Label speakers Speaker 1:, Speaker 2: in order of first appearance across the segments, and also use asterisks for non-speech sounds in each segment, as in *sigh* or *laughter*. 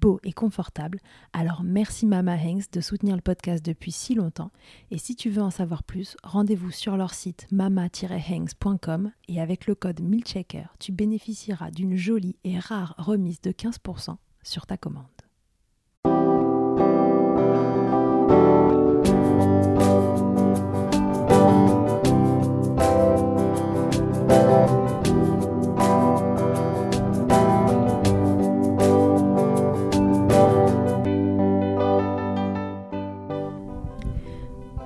Speaker 1: beaux et confortables. Alors merci Mama Hanks de soutenir le podcast depuis si longtemps. Et si tu veux en savoir plus, rendez-vous sur leur site mama-hanks.com et avec le code MILCHECKER, tu bénéficieras d'une jolie et rare remise de 15% sur ta commande.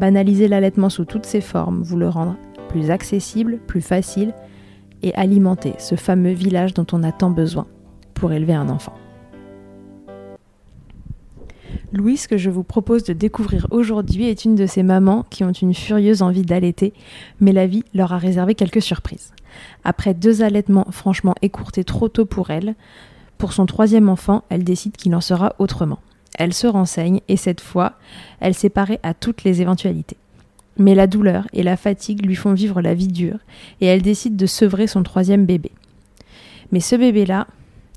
Speaker 1: Banaliser l'allaitement sous toutes ses formes, vous le rendre plus accessible, plus facile et alimenter ce fameux village dont on a tant besoin pour élever un enfant. Louise, que je vous propose de découvrir aujourd'hui, est une de ces mamans qui ont une furieuse envie d'allaiter, mais la vie leur a réservé quelques surprises. Après deux allaitements franchement écourtés trop tôt pour elle, pour son troisième enfant, elle décide qu'il en sera autrement. Elle se renseigne et cette fois, elle s'est parée à toutes les éventualités. Mais la douleur et la fatigue lui font vivre la vie dure et elle décide de sevrer son troisième bébé. Mais ce bébé-là,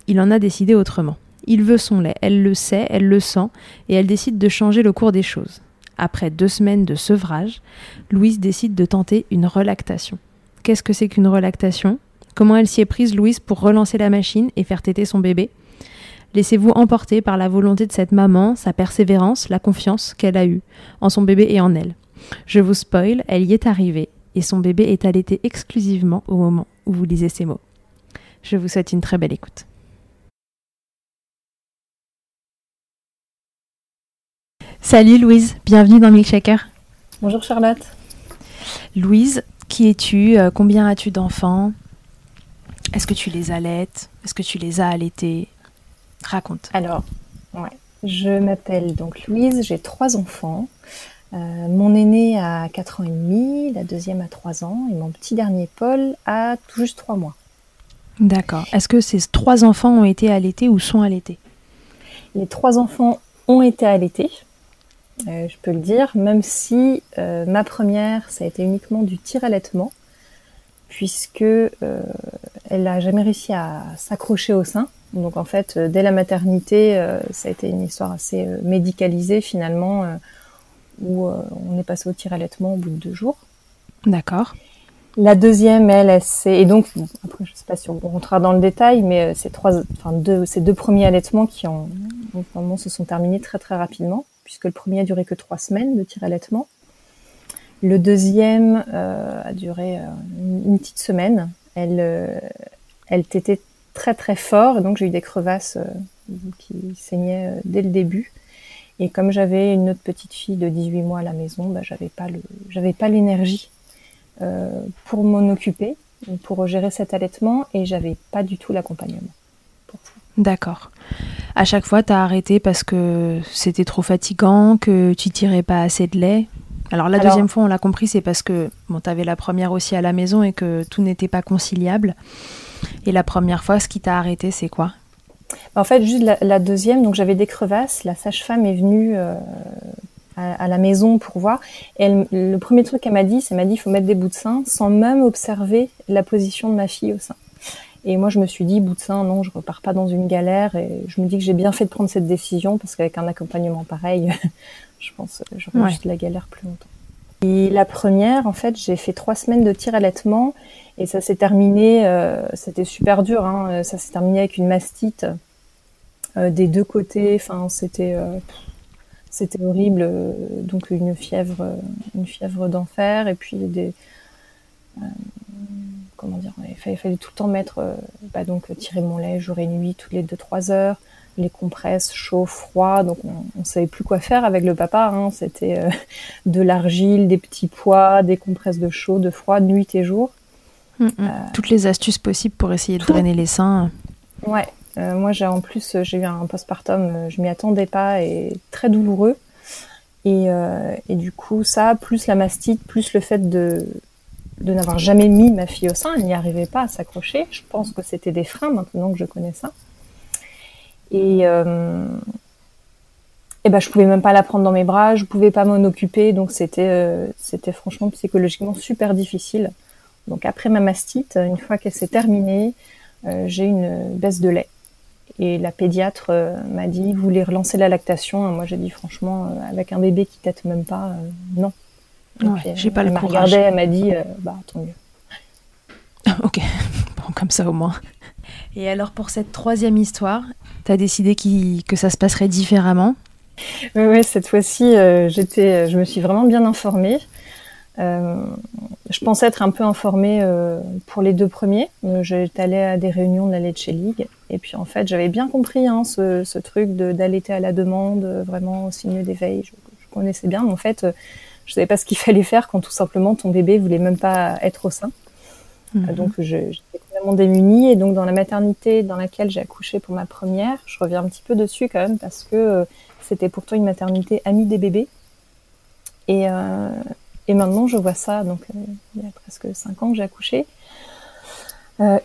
Speaker 1: il en a décidé autrement. Il veut son lait, elle le sait, elle le sent et elle décide de changer le cours des choses. Après deux semaines de sevrage, Louise décide de tenter une relactation. Qu'est-ce que c'est qu'une relactation? Comment elle s'y est prise, Louise, pour relancer la machine et faire téter son bébé? Laissez-vous emporter par la volonté de cette maman, sa persévérance, la confiance qu'elle a eue en son bébé et en elle. Je vous spoil, elle y est arrivée et son bébé est allaité exclusivement au moment où vous lisez ces mots. Je vous souhaite une très belle écoute. Salut Louise, bienvenue dans Milkshaker.
Speaker 2: Bonjour Charlotte.
Speaker 1: Louise, qui es-tu euh, Combien as-tu d'enfants? Est-ce que tu les allaites? Est-ce que tu les as allaités? Raconte.
Speaker 2: Alors, ouais. je m'appelle donc Louise, j'ai trois enfants. Euh, mon aîné a 4 ans et demi, la deuxième a 3 ans et mon petit dernier Paul a tout juste 3 mois.
Speaker 1: D'accord. Est-ce que ces trois enfants ont été allaités ou sont allaités?
Speaker 2: Les trois enfants ont été allaités, euh, je peux le dire, même si euh, ma première, ça a été uniquement du tir-allaitement, puisque elle n'a jamais réussi à s'accrocher au sein. Donc en fait, euh, dès la maternité, euh, ça a été une histoire assez euh, médicalisée finalement, où on est passé au tir allaitement au bout de deux jours.
Speaker 1: D'accord.
Speaker 2: La deuxième, elle, elle c'est et donc après je sais pas si on rentrera dans le détail, mais ces trois, enfin deux, ces deux premiers allaitements qui ont moment se sont terminés très très rapidement, puisque le premier a duré que trois semaines de tir allaitement. Le deuxième euh, a duré euh, une, petite semaine. Elle, euh, elle tétait très très fort, donc j'ai eu des crevasses qui saignaient dès le début. Et comme j'avais une autre petite fille de 18 mois à la maison, bah, j'avais pas le, j'avais pas l'énergie pour m'en occuper, pour gérer cet allaitement, et j'avais pas du tout l'accompagnement.
Speaker 1: D'accord. À chaque fois, tu as arrêté parce que c'était trop fatigant, que tu tirais pas assez de lait? Alors la deuxième fois, on l'a compris, c'est parce que bon, tu avais la première aussi à la maison et que tout n'était pas conciliable. Et la première fois, ce qui t'a arrêté, c'est quoi?
Speaker 2: En fait, juste la, deuxième, donc j'avais des crevasses. La sage-femme est venue euh, à, la maison pour voir. Et le premier truc qu'elle m'a dit, c'est m'a dit il faut mettre des bouts de sein sans même observer la position de ma fille au sein. Et moi, je me suis dit, bout de sein, non, je repars pas dans une galère. Et je me dis que j'ai bien fait de prendre cette décision parce qu'avec un accompagnement pareil, *laughs* je pense que j'aurais juste la galère plus longtemps. Et la première, en fait, j'ai fait trois semaines de tir allaitement et ça s'est terminé, euh, c'était super dur, hein, ça s'est terminé avec une mastite euh, des deux côtés. Enfin, c'était euh, c'était horrible. donc une fièvre, une fièvre d'enfer et puis des comment dire, il fallait, tout le temps mettre, bah, donc tirer mon lait jour et nuit, toutes les 2-3 heures, les compresses chaud, froid. Donc on, ne savait plus quoi faire avec le papa. Hein. C'était euh, *laughs* de l'argile, des petits pois, des compresses de chaud, de froid, nuit et jour.
Speaker 1: Mm, mm. Euh, Toutes les astuces possibles pour essayer de drainer les seins.
Speaker 2: Ouais. Euh, moi j'ai en plus j'ai eu un postpartum, je m'y attendais pas et très douloureux. Et, et, du coup ça, plus la mastite, plus le fait de de n'avoir jamais mis ma fille au sein, elle n'y arrivait pas à s'accrocher. Je pense que c'était des freins maintenant que je connais ça. Et, euh, et ben, je pouvais même pas la prendre dans mes bras, je pouvais pas m'en occuper, donc c'était euh, c'était franchement psychologiquement super difficile. Donc après ma mastite, une fois qu'elle s'est terminée, euh, j'ai une baisse de lait. Et la pédiatre euh, m'a dit, vous voulez relancer la lactation? Moi j'ai dit franchement, avec un bébé qui tète même pas, non.
Speaker 1: Ouais, j'ai pas
Speaker 2: elle
Speaker 1: m'a
Speaker 2: regardé, elle m'a dit, bah tant mieux. *laughs*
Speaker 1: ok, bon comme ça au moins. Et alors pour cette troisième histoire, tu as décidé que ça se passerait différemment?
Speaker 2: Oui, cette fois-ci, euh, je me suis vraiment bien informée. Euh, je pensais être un peu informée euh, pour les deux premiers. J'étais allée à des réunions de la Leche League. Et puis en fait, j'avais bien compris hein, ce, truc d'allaiter à la demande, vraiment au signe d'éveil. Je, connaissais bien. En fait, je savais pas ce qu'il *laughs* fallait faire quand tout simplement ton bébé voulait même pas être au sein. Mhm. Donc j'étais complètement démunie et donc dans la maternité dans laquelle j'ai accouché pour ma première, je reviens un petit peu dessus quand même parce que euh, c'était pourtant une maternité amie des bébés. Et, euh, et maintenant je vois ça, donc euh, il y a presque cinq ans que j'ai accouché.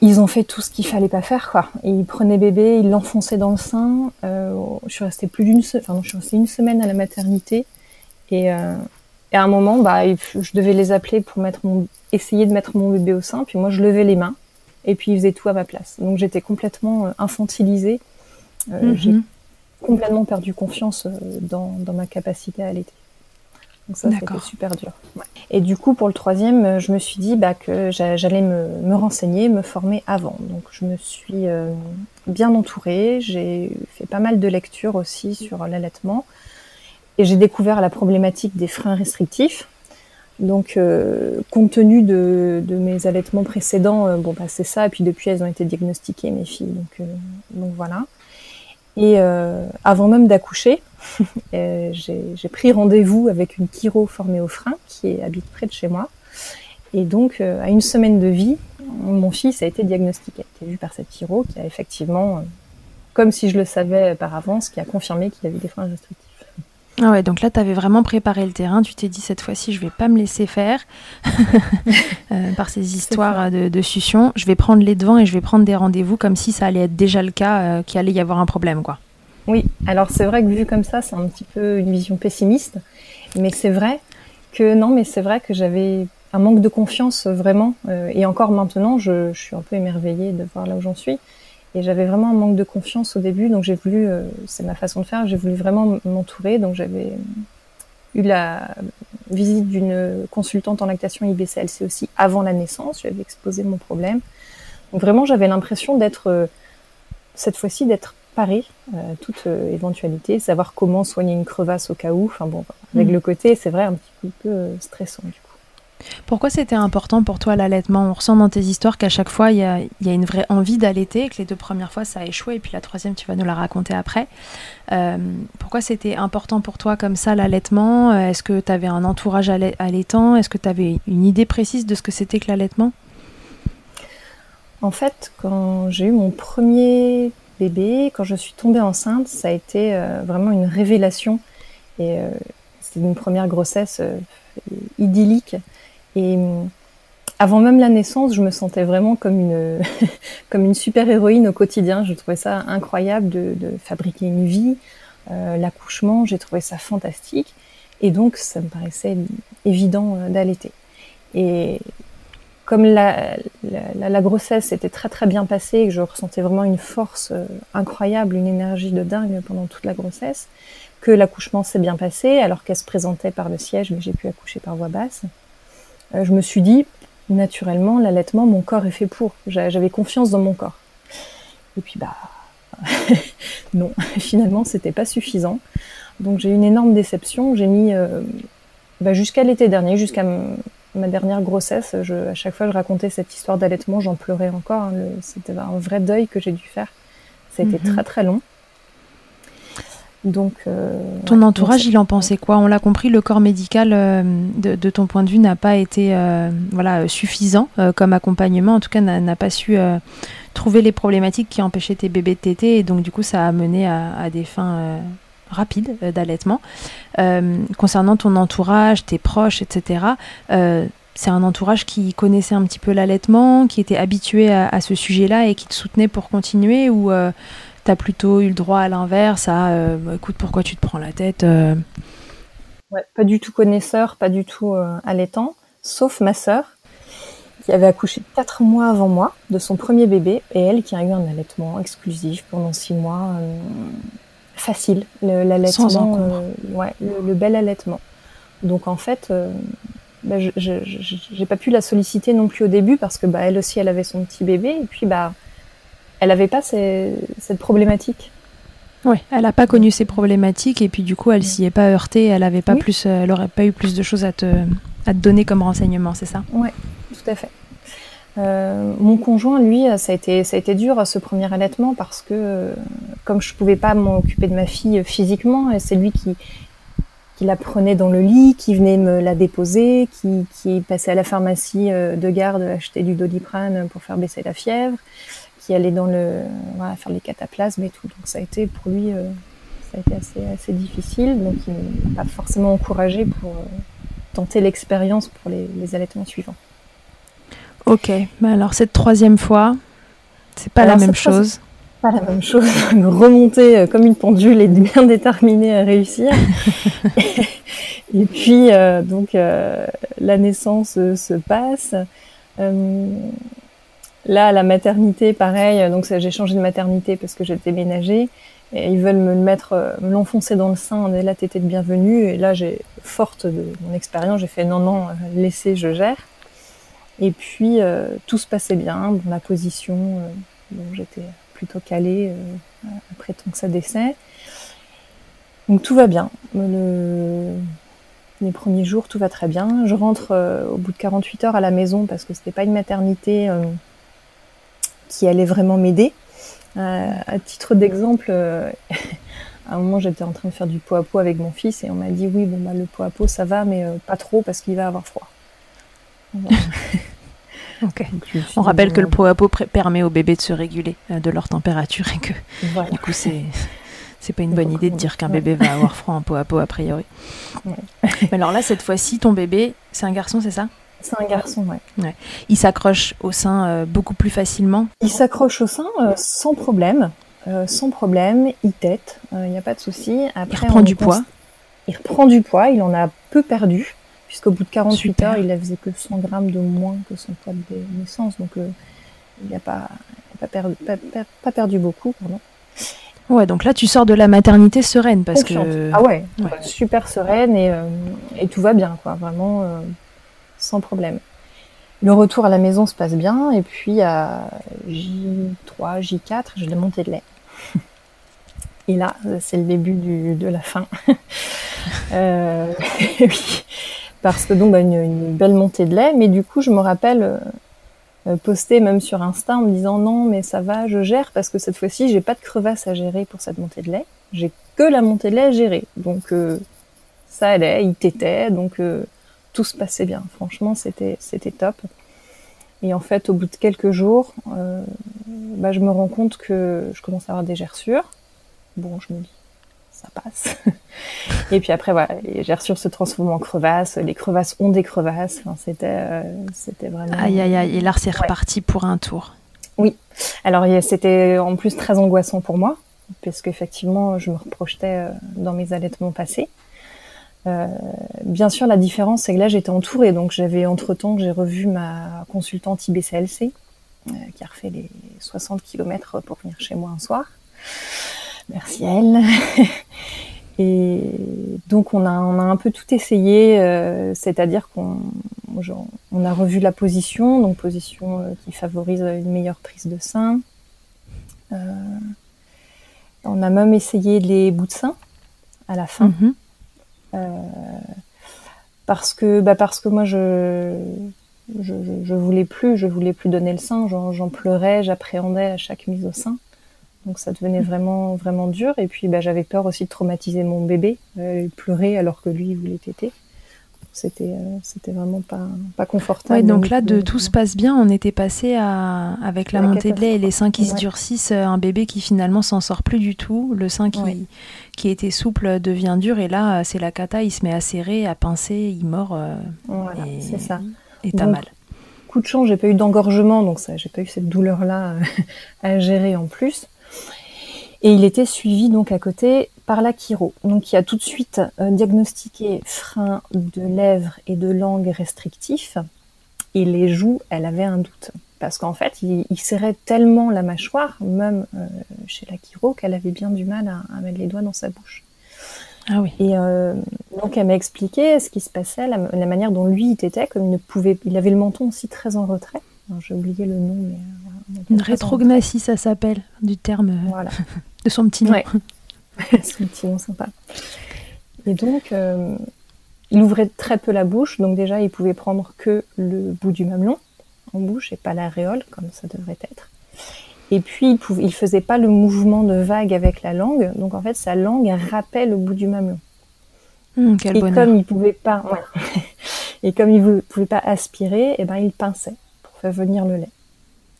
Speaker 2: ils ont fait tout ce qu'il fallait pas faire, quoi. ils prenaient bébé, ils l'enfonçaient dans le sein. je suis restée plus d'une, enfin, je suis restée une semaine à la maternité et, et à un moment, bah, je devais les appeler pour mettre mon, essayer de mettre mon bébé au sein. Puis moi, je levais les mains et puis ils faisaient tout à ma place. Donc j'étais complètement euh, infantilisée. Euh, mhm. J'ai complètement perdu confiance euh, dans, dans, ma capacité à allaiter. Donc ça, c'était super dur. Et du coup, pour le troisième, je me suis dit bah, que j'allais me, me, renseigner, me former avant. Donc je me suis bien entourée. J'ai fait pas mal de lectures aussi sur l'allaitement. Et j'ai découvert la problématique des freins restrictifs. Donc, euh, compte tenu de, mes allaitements précédents, euh, bon, bah, c'est ça. Et puis depuis, elles ont été diagnostiquées, mes filles. Donc, euh, voilà. Et euh, avant même d'accoucher, *laughs* j'ai pris rendez-vous avec une chiro formée au frein qui habite près de chez moi. Et donc, à une semaine de vie, mon fils a été diagnostiqué, a été vu par cette chiro qui a effectivement, comme si je le savais par avance, qui a confirmé qu'il avait des freins restrictifs.
Speaker 1: Ah ouais, donc là, tu avais vraiment préparé le terrain. Tu t'es dit, cette fois-ci, je vais pas me laisser faire *laughs* euh, par ces histoires de, de, succion. Je vais prendre les devants et je vais prendre des rendez-vous comme si ça allait être déjà le cas, euh, qu'il allait y avoir un problème, quoi.
Speaker 2: Oui, alors c'est vrai que vu comme ça, c'est un petit peu une vision pessimiste. Mais c'est vrai que, non, mais c'est vrai que j'avais un manque de confiance vraiment. Euh, et encore maintenant, je, je suis un peu émerveillée de voir là où j'en suis. Et j'avais vraiment un manque de confiance au début, donc j'ai voulu, euh, c'est ma façon de faire, j'ai voulu vraiment m'entourer. Donc j'avais eu la, visite d'une consultante en lactation IBCLC aussi avant la naissance. Je lui avais exposé mon problème. Donc vraiment, j'avais l'impression d'être, cette fois-ci, d'être parée à toute éventualité, savoir comment soigner une crevasse au cas où. Enfin bon, avec mmh. le côté, c'est vrai, un petit peu stressant du coup.
Speaker 1: Pourquoi c'était important pour toi l'allaitement? On ressent dans tes histoires qu'à chaque fois, il y a, une vraie envie d'allaiter, que les deux premières fois, ça a échoué, et puis la troisième, tu vas nous la raconter après. Euh, pourquoi c'était important pour toi comme ça l'allaitement? Est-ce que tu avais un entourage allaitant? Est-ce que tu avais une idée précise de ce que c'était que l'allaitement?
Speaker 2: En fait, quand j'ai eu mon premier bébé, quand je suis tombée enceinte, ça a été euh, vraiment une révélation. Et euh, c'était une première grossesse idyllique. Et hum, avant même la naissance, je me sentais vraiment comme une, *laughs* comme une super héroïne au quotidien. Je trouvais ça incroyable de, de fabriquer une vie. Euh, L'accouchement, j'ai trouvé ça fantastique. Et donc, ça me paraissait évident euh, d'allaiter. Et comme la, la, la, grossesse était très très bien passée et que je ressentais vraiment une force euh, incroyable, une énergie de dingue pendant toute la grossesse, que l'accouchement s'est bien passé alors qu'elle se présentait par le siège, mais j'ai pu accoucher par voie basse. Euh, je me suis dit, naturellement, l'allaitement, mon corps est fait pour. J'avais confiance dans mon corps. Et puis, bah, *laughs* non, *laughs* finalement, c'était pas suffisant. Donc, j'ai eu une énorme déception. J'ai mis, euh, bah, jusqu'à l'été dernier, jusqu'à ma dernière grossesse, je, à chaque fois, je racontais cette histoire d'allaitement, j'en pleurais encore. Hein. c'était un vrai deuil que j'ai dû faire. Ça a été très, très long.
Speaker 1: Donc, euh, ton entourage, il en pensait quoi On l'a compris, le corps médical, euh, de, ton point de vue, n'a pas été euh, voilà suffisant comme accompagnement. En tout cas, n'a pas su trouver les problématiques qui empêchaient tes bébés de téter, et donc du coup, ça a mené à, des fins rapides d'allaitement. concernant ton entourage, tes proches, etc. c'est un entourage qui connaissait un petit peu l'allaitement, qui était habitué à, à ce sujet-là et qui te soutenait pour continuer ou T'as plutôt eu le droit à l'inverse, à euh, écoute, pourquoi tu te prends la tête euh
Speaker 2: ouais, Pas du tout connaisseur, pas du tout euh, allaitant, sauf ma sœur, qui avait accouché quatre mois avant moi de son premier bébé, et elle qui a eu un allaitement exclusif pendant six mois, facile, l'allaitement, ouais, le, bel allaitement. Donc en fait, bah, je j'ai pas pu la solliciter non plus au début parce que bah, elle aussi, elle avait son petit bébé, et puis bah elle n'avait pas cette problématique?
Speaker 1: Oui, elle n'a pas connu ces problématiques et puis du coup, elle s'y est pas heurtée. Elle avait pas plus, elle aurait pas eu plus de choses à te, à te donner comme renseignement, c'est ça?
Speaker 2: Oui, tout à fait. Euh, mon conjoint, lui, ça a été, ça a été dur ce premier allaitement parce que comme je pouvais pas m'occuper de ma fille physiquement, c'est lui qui, qui la prenait dans le lit, qui venait me la déposer, qui, qui passait à la pharmacie euh, de garde acheter du doliprane pour faire baisser la fièvre qui allait dans le voilà, faire les cataplasmes et tout. Donc ça a été pour lui, euh, ça a été assez, assez difficile. Donc il m'a pas forcément encouragé pour euh, tenter l'expérience pour les, les, allaitements suivants.
Speaker 1: Ok, mais alors cette troisième fois, c'est pas la même chose.
Speaker 2: Pas la même chose. *laughs* Remonter euh, comme une pendule et bien déterminée à réussir. *laughs* et puis donc la naissance se passe. Là, la maternité, pareil. Donc, j'ai changé de maternité parce que j'étais ménagée. Et ils veulent me mettre, euh, me l'enfoncer dans le sein. Et là, t'étais de bienvenue. Et là, j'ai, forte de mon expérience, j'ai fait non, non, laissez, je gère. Et puis, euh, tout se passait bien. Dans la position, euh, j'étais plutôt calée après ton que ça décès. Donc, tout va bien. Le, les premiers jours, tout va très bien. Je rentre au bout de 48 heures à la maison parce que c'était pas une maternité qui allait vraiment m'aider. Euh, à titre d'exemple, euh, *laughs* à un moment j'étais en train de faire du pot à pot avec mon fils et on m'a dit oui bon bah le pot à pot ça va mais euh, pas trop parce qu'il va avoir froid. *laughs* *laughs*
Speaker 1: On rappelle que le pot à pot permet aux bébés de se réguler de leur température et que du coup c'est c'est pas une bonne idée de dire qu'un bébé va avoir froid en pot à pot a priori. alors là cette fois-ci ton bébé c'est un garçon c'est ça?
Speaker 2: C'est un garçon, ouais.
Speaker 1: Il s'accroche au sein euh, beaucoup plus facilement
Speaker 2: Il s'accroche au sein euh, sans problème. Euh, sans problème, il tête, il n'y a pas de souci.
Speaker 1: Après, il reprend du poids
Speaker 2: Il reprend du poids, il en a peu perdu, puisqu'au bout de 48 heures, il a faisait que 100 grammes de moins que son poids de naissance, donc il n'a pas, pas, perdu, pas, perdu beaucoup. Pardon.
Speaker 1: Ouais, donc là, tu sors de la maternité sereine parce que.
Speaker 2: Ah ouais, super sereine et, et, tout va bien, quoi, vraiment sans problème. Le retour à la maison se passe bien et puis à J3, J4, j'ai la montée de lait. *laughs* Et là, c'est le début de la fin. *laughs* euh, *laughs* oui, parce que donc bah, une, belle montée de lait, mais du coup, je me rappelle euh, poster même sur Insta en me disant non, mais ça va, je gère parce que cette fois-ci, j'ai pas de crevasse à gérer pour cette montée de lait. J'ai que la montée de lait à gérer, donc euh, ça allait, il t'était, donc euh, tout se passait bien. Franchement, c'était c'était top. Et en fait, au bout de quelques jours, bah, je me rends compte que je commence à avoir des gerçures bon, je me dis, ça passe. *laughs* et puis après, voilà, les gerçures se transforment en crevasses, les crevasses ont des crevasses. Enfin, c'était, euh, c'était vraiment.
Speaker 1: Aïe, aïe, aïe. Et là, c'est reparti pour un tour.
Speaker 2: Oui. Alors, c'était en plus très angoissant pour moi, puisqu'effectivement, je me reprojetais euh, dans mes allaitements passés. Euh, bien sûr, la différence, c'est que là, j'étais entourée. Donc, j'avais entre-temps, j'ai revu ma consultante IBCLC, euh, qui a refait les 60 km pour venir chez moi un soir. Merci elle. *laughs* Et donc on a, on a un peu tout essayé, euh, c'est-à-dire qu'on on a revu la position, donc position euh, qui favorise une meilleure prise de sein. Euh, on a même essayé les bouts de sein à la fin, mhm. Parce que bah parce que moi je je, je voulais plus, je voulais plus donner le sein, j'en pleurais, j'appréhendais à chaque mise au sein. Donc ça devenait vraiment vraiment dur. Et puis bah, j'avais peur aussi de traumatiser mon bébé, euh, pleurer alors que lui il voulait téter. C'était euh, c'était vraiment pas pas confortable.
Speaker 1: Ouais, donc là de tout se passe bien, on était passé à avec la, montée de lait et les seins qui se durcissent, euh, un bébé qui finalement s'en sort plus du tout, le sein qui qui était souple devient dur et là c'est la cata, il se met à serrer, à pincer, il mord.
Speaker 2: voilà, c'est ça.
Speaker 1: Et t'as mal
Speaker 2: coup de chance, j'ai pas eu d'engorgement, donc ça, j'ai pas eu cette douleur-là *laughs* à gérer en plus. Et il était suivi donc à côté par la chiro, donc qui a tout de suite euh, diagnostiqué frein de lèvres et de langue restrictif. Et les joues, elle avait un doute. Parce qu'en fait, il, serrait tellement la mâchoire, même euh, chez la chiro, qu'elle avait bien du mal à, mettre les doigts dans sa bouche.
Speaker 1: Ah oui.
Speaker 2: Et euh, donc elle m'a expliqué ce qui se passait, la, manière dont lui il était, comme il ne pouvait, il avait le menton aussi très en retrait. J'ai oublié le nom, mais
Speaker 1: une rétrognathie, ça s'appelle, du terme voilà. *laughs* de son petit nom. Ouais. *laughs*
Speaker 2: son petit nom sympa. Et donc, euh, il ouvrait très peu la bouche, donc déjà, il pouvait prendre que le bout du mamelon en bouche et pas l'aréole, comme ça devrait être. Et puis, il, pouvait, il faisait pas le mouvement de vague avec la langue, donc en fait, sa langue rappelle le bout du mamelon.
Speaker 1: Hum, *laughs* et
Speaker 2: comme il pouvait pas, et comme il pouvait pas aspirer, et eh ben il pinçait pour faire venir le lait.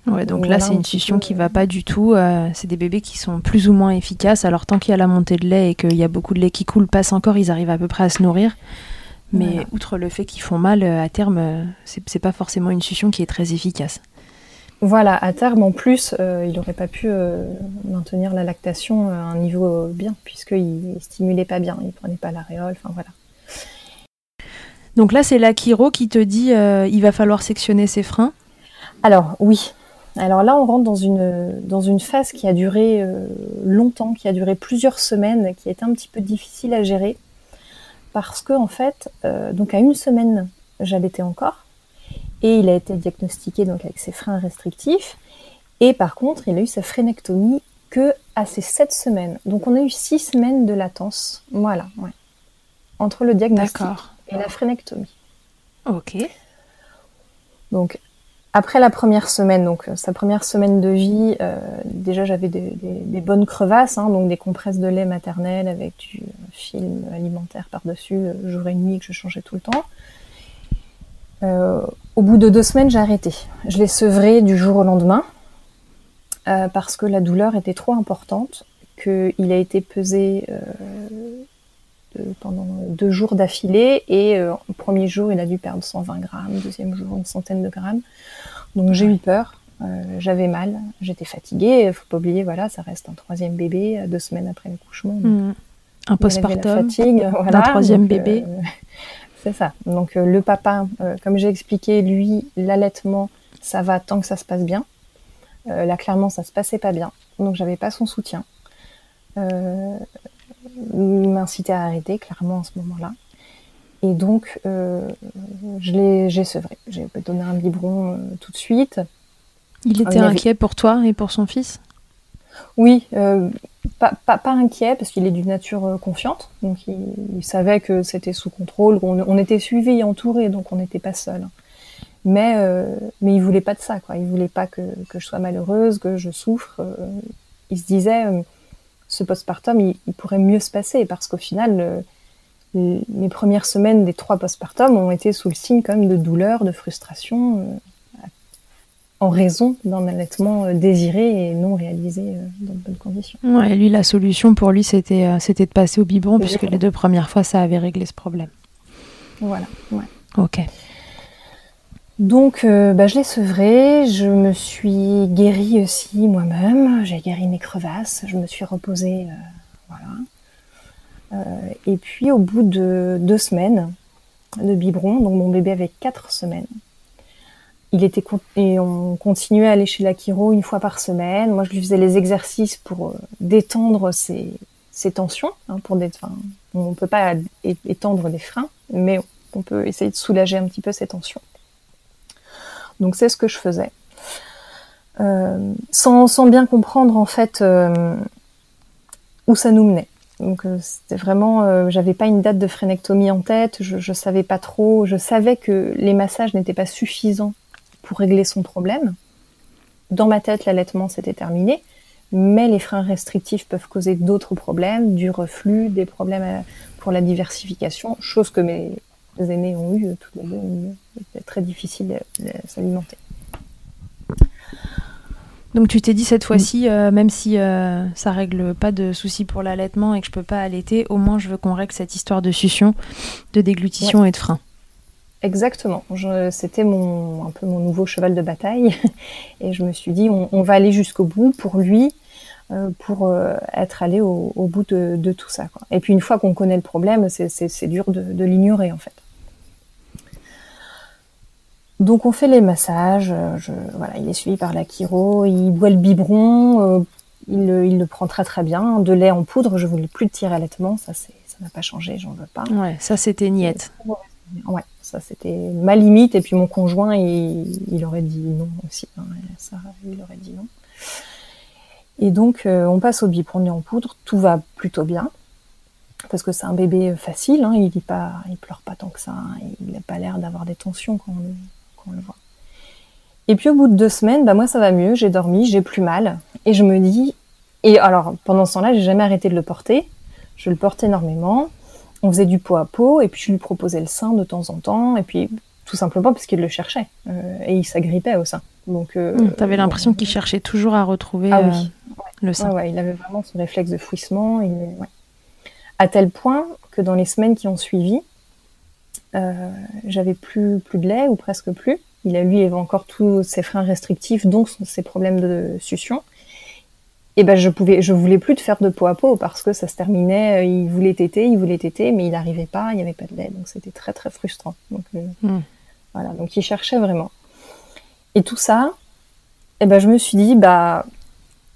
Speaker 1: Ouais, donc là, c'est une succion qui va pas du tout. Euh, c'est des bébés qui sont plus ou moins efficaces. Alors, tant qu'il y a la montée de lait et qu'il y a beaucoup de lait qui coule, passe encore, ils arrivent à peu près à se nourrir. Mais outre le fait qu'ils font mal, euh, à terme, euh, c'est pas forcément une succion qui est très efficace.
Speaker 2: Voilà, à terme, en plus, il n'aurait pas pu maintenir la lactation à un niveau bien, puisqu'il ne stimulait pas bien, il prenait pas l'aréole, enfin voilà.
Speaker 1: Donc là, c'est l'Akiro qui te dit il va falloir sectionner ses freins.
Speaker 2: Alors oui, alors là, on rentre dans une, dans une phase qui a duré euh, longtemps, qui a duré plusieurs semaines, qui a été un petit peu difficile à gérer. Parce que, en fait, euh, donc à une semaine, j'allaitais encore. Et il a été diagnostiqué donc avec ses freins restrictifs. Et par contre, il a eu sa frénectomie que à ses sept semaines. Donc on a eu six semaines de latence. Voilà, ouais. Entre le diagnostic et la frénectomie.
Speaker 1: Ok.
Speaker 2: Donc après la première semaine, donc euh, sa première semaine de vie, euh, déjà j'avais des, bonnes crevasses, hein, donc des compresses de lait maternel avec du film alimentaire par-dessus, euh, jour et nuit que je changeais tout le temps. au bout de deux semaines, j'ai arrêté. Je l'ai sevré du jour au lendemain parce que la douleur était trop importante, qu'il a été pesé pendant deux jours d'affilée et au premier jour, il a dû perdre 120 grammes, deuxième jour, une centaine de grammes. Donc j'ai eu peur, euh, j'avais mal, j'étais fatiguée. Faut pas oublier, voilà, ça reste un troisième bébé euh, deux semaines après l'accouchement.
Speaker 1: Mmh. Un postpartum, fatigue, voilà, un troisième bébé.
Speaker 2: Euh, *laughs* c'est ça. Donc le papa, comme j'ai expliqué, lui, l'allaitement, ça va tant que ça se passe bien. là, clairement, ça se passait pas bien. Donc j'avais pas son soutien. M'incitait à arrêter clairement à ce moment-là. Et donc, je l'ai, j'ai sevré. J'ai donné un biberon tout de suite.
Speaker 1: Il était inquiet pour toi et pour son fils?
Speaker 2: Oui, pas, pas, pas, inquiet parce qu'il est d'une nature confiante. Donc, il, savait que c'était sous contrôle. On, on était suivi et entouré, donc on n'était pas seul. Mais, euh, mais il voulait pas de ça, quoi. Il voulait pas que, que je sois malheureuse, que je souffre. Euh, il se disait, euh, ce postpartum, il, il, pourrait mieux se passer parce qu'au final, les, les premières semaines des trois postpartum ont été sous le signe quand même de douleur, de frustration, en raison d'un allaitement désiré et non réalisé dans de bonnes conditions.
Speaker 1: Ouais, lui, la solution pour lui, c'était c'était de passer au biberon, puisque les deux premières fois, ça avait réglé ce problème.
Speaker 2: Voilà, ouais.
Speaker 1: Ok.
Speaker 2: Donc, euh, bah, je l'ai sevré, je me suis guérie aussi moi-même, j'ai guéri mes crevasses, je me suis reposée, euh, voilà. Euh, et puis, au bout de deux semaines de biberon, donc mon bébé avait quatre semaines, il était et on continuait à aller chez la une fois par semaine. Moi, je lui faisais les exercices pour détendre ses, tensions, hein, pour des, enfin, on ne peut pas étendre les freins, mais on peut essayer de soulager un petit peu ses tensions. Donc c'est ce que je faisais. Euh, sans, bien comprendre en fait euh, où ça nous menait. Donc euh, c'était vraiment, j'avais pas une date de phrénectomie en tête, je, je savais pas trop, je savais que les massages n'étaient pas suffisants pour régler son problème. Dans ma tête, l'allaitement s'était terminé, mais les freins restrictifs peuvent causer d'autres problèmes, du reflux, des problèmes pour la diversification, chose que mes aînés ont eu tous les deux. C'était très difficile de, s'alimenter.
Speaker 1: Donc tu t'es dit cette fois-ci, euh, même si euh, ça règle pas de soucis pour l'allaitement et que je peux pas allaiter, au moins je veux qu'on règle cette histoire de succion, de déglutition et de frein.
Speaker 2: Exactement. C'était mon un peu mon nouveau cheval de bataille *laughs* et je me suis dit on, va aller jusqu'au bout pour lui, euh, pour euh, être allé au, au bout de, de, tout ça. Quoi. Et puis une fois qu'on connaît le problème, c'est dur de, de l'ignorer en fait. Donc on fait les massages, euh, je, voilà, il est suivi par la chiro, il boit le biberon, euh, il, il, le prend très très bien. De lait en poudre, je voulais plus de tirer allaitement, ça c'est, ça n'a pas changé, j'en veux pas.
Speaker 1: Ouais, ça c'était niette.
Speaker 2: Ouais, ça c'était ma limite et puis mon conjoint il, il aurait dit non aussi, hein, ça il aurait dit non. Et donc euh, on passe au biberon en poudre, tout va plutôt bien parce que c'est un bébé facile, hein, il pas, il pleure pas tant que ça, hein, il n'a pas l'air d'avoir des tensions quand on, le voit. Et puis au bout de deux semaines, bah moi ça va mieux, j'ai dormi, j'ai plus mal, et je me dis, et alors pendant ce temps-là, j'ai jamais arrêté de le porter, je le porte énormément, on faisait du pot à pot, et puis je lui proposais le sein de temps en temps, et puis tout simplement parce qu'il le cherchait, euh, et il s'agrippait au sein. Donc, euh,
Speaker 1: mmh, t'avais l'impression qu'il cherchait toujours à retrouver ah, oui. Euh, le sein.
Speaker 2: Ouais, ouais, il avait vraiment ce réflexe de fouissement, à tel point que dans les semaines qui ont suivi, euh, j'avais plus plus de lait ou presque plus. Il a lui avait encore tous ses freins restrictifs, donc ses problèmes de succion. Et ben je pouvais, je voulais plus de faire de peau à peau parce que ça se terminait. Euh, il voulait téter, il voulait téter, mais il n'arrivait pas, il n'y avait pas de lait, donc c'était très très frustrant. Donc euh, mm. voilà, donc il cherchait vraiment. Et tout ça, et ben je me suis dit bah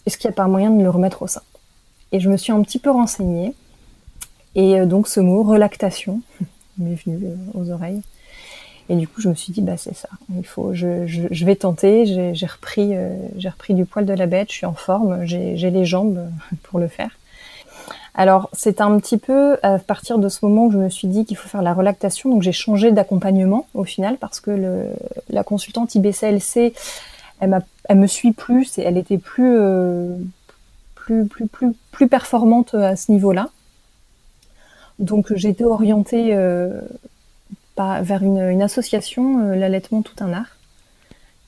Speaker 2: est-ce qu'il n'y a pas moyen de le remettre au sein? Et je me suis un petit peu renseignée. Et donc ce mot relactation, m'est venu euh, aux oreilles. Et du coup, je me suis dit, bah c'est ça. Il faut, je, je, vais tenter. J'ai repris, euh, repris du poil de la bête. Je suis en forme. J'ai les jambes *laughs* pour le faire. Alors, c'est un petit peu à partir de ce moment où je me suis dit qu'il faut faire la relactation. Donc, j'ai changé d'accompagnement au final parce que le, la consultante IBCLC, elle, elle me suit plus et elle était plus, euh, plus, plus, plus, plus performante à ce niveau-là. Donc j'ai été orientée euh, vers une, association, euh, l'allaitement tout un art.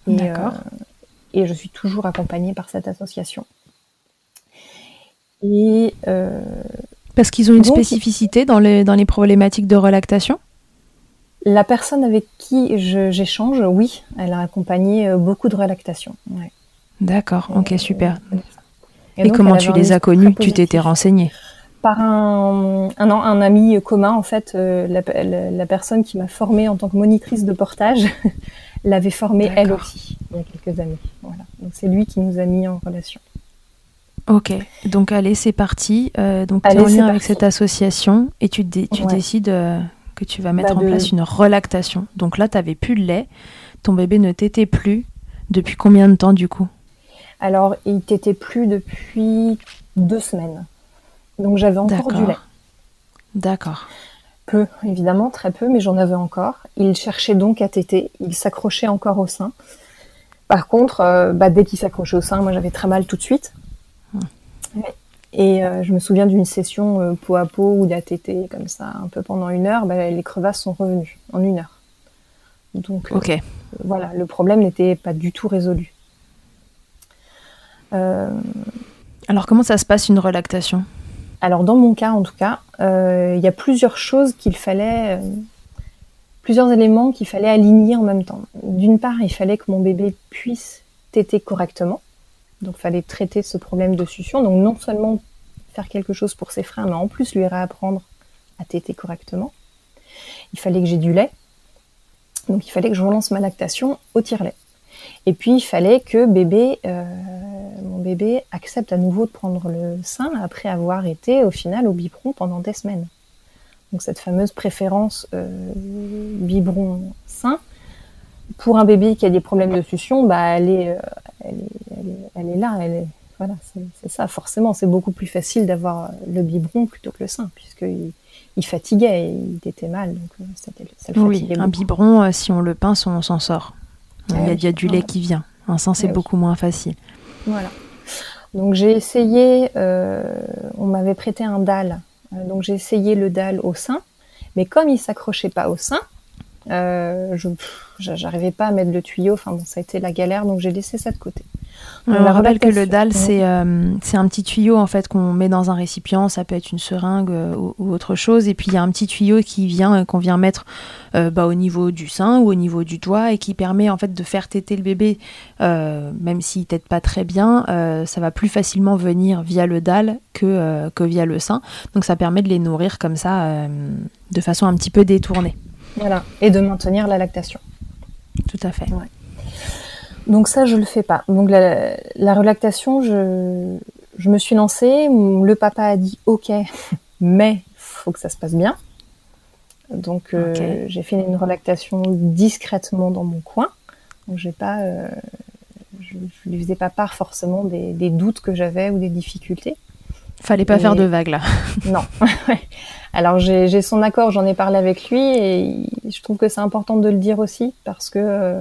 Speaker 1: D'accord.
Speaker 2: Euh, et je suis toujours accompagnée par cette association. Et
Speaker 1: parce qu'ils ont une spécificité dans les, dans les problématiques de relactation
Speaker 2: La personne avec qui j'échange, oui, elle a accompagné beaucoup de relactation. Ouais.
Speaker 1: D'accord, ok, super. Et, et comment tu les as connus Tu t'étais renseignée?
Speaker 2: Par un, un, un, ami commun, en fait, euh, la, la, personne qui m'a formée en tant que monitrice de portage *laughs* l'avait formée elle aussi il y a quelques années. Voilà. Donc c'est lui qui nous a mis en relation.
Speaker 1: Ok, donc allez, c'est parti. Euh, donc tu es en lien avec cette association et tu, tu décides euh, que tu vas mettre bah, en place une relactation. Donc là, tu n'avais plus de lait, ton bébé ne t'était plus. Depuis combien de temps du coup?
Speaker 2: Alors, il t'était plus depuis deux semaines. Donc j'avais encore du lait.
Speaker 1: D'accord.
Speaker 2: Peu, évidemment, très peu, mais j'en avais encore. Il cherchait donc à téter, il s'accrochait encore au sein. Par contre, euh, bah, dès qu'il s'accrochait au sein, moi j'avais très mal tout de suite. Et euh, je me souviens d'une session euh, peau à peau a tété comme ça un peu pendant une heure, bah, les crevasses sont revenues en une heure. Donc voilà, le problème n'était pas du tout résolu.
Speaker 1: Alors comment ça se passe une relactation
Speaker 2: Alors dans mon cas en tout cas, il y a plusieurs choses qu'il fallait, plusieurs éléments qu'il fallait aligner en même temps. D'une part, il fallait que mon bébé puisse téter correctement. Donc, il fallait traiter ce problème de succion. Donc, non seulement faire quelque chose pour ses freins, mais en plus lui réapprendre à téter correctement. Il fallait que j'ai du lait. Donc, il fallait que je relance ma lactation au tire-lait. Et puis, il fallait que bébé, euh, mon bébé accepte à nouveau de prendre le sein après avoir été au final au biberon pendant des semaines. Donc, cette fameuse préférence euh, biberon-sein, pour un bébé qui a des problèmes de succion, bah, elle, est, euh, elle, est, elle, est, là. Elle est, voilà, c'est ça. Forcément, c'est beaucoup plus facile d'avoir le biberon plutôt que le sein, puisqu'il il fatiguait, il était mal. Donc ça,
Speaker 1: le oui, un biberon, si on le pince, on s'en sort. Il y, a, du lait qui vient. Un sein, c'est beaucoup moins facile.
Speaker 2: Voilà. Donc j'ai essayé, on m'avait prêté un dalle. donc j'ai essayé le dalle au sein. Mais comme il s'accrochait pas au sein, euh, je j'arrivais pas à mettre le tuyau. Enfin bon, ça a été la galère, donc j'ai laissé ça de côté.
Speaker 1: on rappelle que le dalle, c'est euh, un petit tuyau en fait qu'on met dans un récipient. Ça peut être une seringue euh, ou, autre chose. Et puis il y a un petit tuyau qui vient qu'on vient mettre bah, au niveau du sein ou au niveau du doigt et qui permet en fait de faire téter le bébé, même s'il tète pas très bien. ça va plus facilement venir via le dalle que que via le sein. Donc ça permet de les nourrir comme ça, de façon un petit peu détournée.
Speaker 2: Voilà, et de maintenir la lactation.
Speaker 1: Tout à fait.
Speaker 2: Donc ça, je le fais pas. Donc la, relactation, je, je me suis lancée. Le papa a dit OK, *laughs* mais faut que ça se passe bien. Donc euh, j'ai fait une relactation discrètement dans mon coin. Donc j'ai pas, euh, je, ne lui faisais pas part forcément des, des doutes que j'avais ou des difficultés.
Speaker 1: Fallait pas faire de vagues là. *laughs*
Speaker 2: non. *laughs* Alors j'ai son accord, j'en ai parlé avec lui et je trouve que c'est important de le dire aussi parce que euh,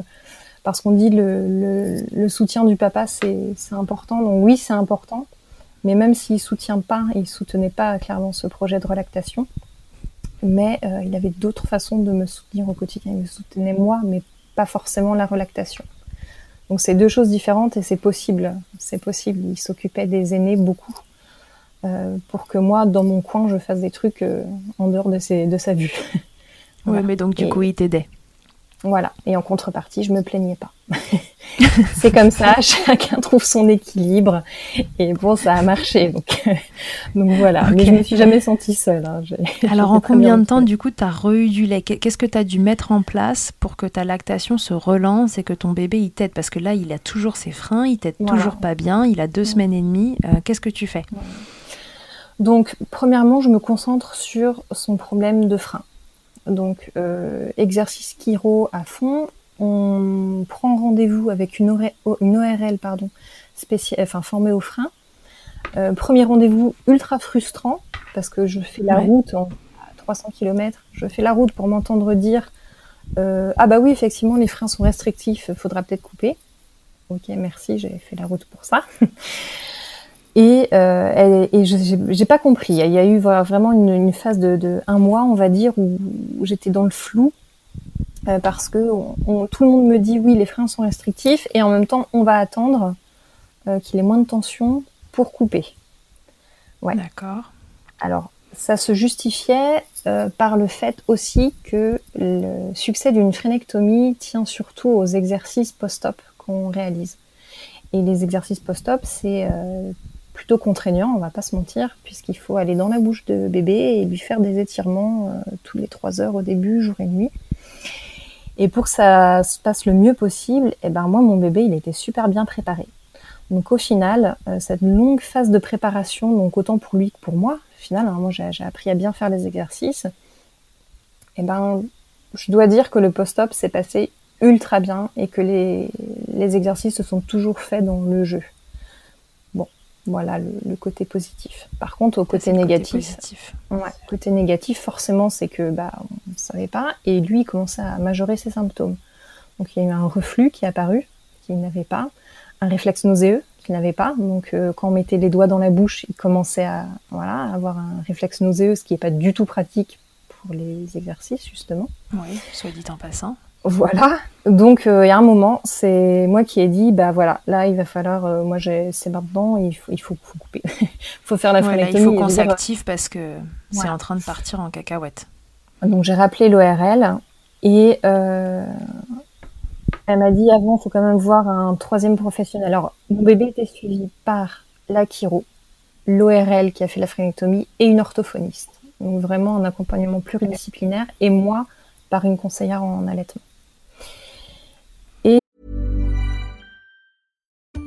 Speaker 2: parce qu'on dit le, le, soutien du papa c'est important. Donc oui c'est important, mais même s'il soutient pas, il soutenait pas clairement ce projet de relactation, mais euh, il avait d'autres façons de me soutenir au quotidien. Il me soutenait moi, mais pas forcément la relactation. Donc c'est deux choses différentes et c'est possible. C'est possible. Il s'occupait des aînés beaucoup. Euh, pour que moi, dans mon coin, je fasse des trucs euh, en dehors de, ses, de sa vue. *laughs*
Speaker 1: Oui, mais donc du coup, il t'aidait.
Speaker 2: Voilà. Et en contrepartie, je me plaignais pas. *laughs* c'est comme ça, *laughs* chacun trouve son équilibre. Et bon, ça a marché. Donc, donc voilà. Mais je me suis jamais sentie seule. Hein.
Speaker 1: Alors, en combien de temps, du coup, tu as re du lait? Qu'est-ce que tu as dû mettre en place pour que ta lactation se relance et que ton bébé, il t'aide? Parce que là, il a toujours ses freins, il t'aide toujours pas bien, il a deux semaines et demie. Euh, qu'est-ce que tu fais?
Speaker 2: Donc, premièrement, je me concentre sur son problème de frein. Donc, euh, exercice chiro à fond. On prend rendez-vous avec une, ORL pardon, spéciale, enfin, formée au frein. Euh, premier rendez-vous ultra frustrant parce que je fais la route en, à 300 km. Je fais la route pour m'entendre dire euh, Ah, bah oui, effectivement, les freins sont restrictifs, faudra peut-être couper. Ok, merci, j'ai fait la route pour ça. *laughs* Et, euh, et, j'ai pas compris. Il y a eu vraiment une, phase de, un mois, on va dire, où, j'étais dans le flou euh, parce que tout le monde me dit oui, les freins sont restrictifs et en même temps, on va attendre euh, qu'il ait moins de tension pour couper.
Speaker 1: Ouais. D'accord.
Speaker 2: Alors, ça se justifiait par le fait aussi que le succès d'une phrénectomie tient surtout aux exercices post-op qu'on réalise. Et les exercices post-op, c'est euh, contraignant, on va pas se mentir, puisqu'il faut aller dans la bouche de bébé et lui faire des étirements euh, tous les trois heures au début, jour et nuit. Et pour que ça se passe le mieux possible, eh ben moi mon bébé il était super bien préparé. Donc au final, cette longue phase de préparation, donc autant pour lui que pour moi, au final, hein, moi j'ai appris à bien faire les exercices. Et eh ben, je dois dire que le post-op s'est passé ultra bien et que les, les exercices se sont toujours faits dans le jeu. Voilà le, côté positif. Par contre, au côté négatif, côté, ouais, côté négatif, forcément, c'est que bah on ne savait pas et lui il commençait à majorer ses symptômes. Donc il y a eu un reflux qui est apparu qu'il n'avait pas, un réflexe nauséeux qu'il n'avait pas. Donc euh, quand on mettait les doigts dans la bouche, il commençait à voilà avoir un réflexe nauséeux, ce qui n'est pas du tout pratique pour les exercices justement.
Speaker 1: Oui, soit dit en passant.
Speaker 2: Voilà. Donc euh, il y a un moment, c'est moi qui ai dit bah voilà, là il va falloir euh, moi j'ai c'est maintenant, il faut il faut, couper. il *laughs* faut faire la
Speaker 1: ouais, il faut qu'on s'active parce que c'est en train de partir en cacahuète.
Speaker 2: Donc j'ai rappelé l'ORL et euh, elle m'a dit avant, il faut quand même voir un troisième professionnel. Alors mon bébé était suivi par la chiro, l'ORL qui a fait la phrénectomie et une orthophoniste. Donc vraiment un accompagnement pluridisciplinaire et moi par une conseillère en allaitement.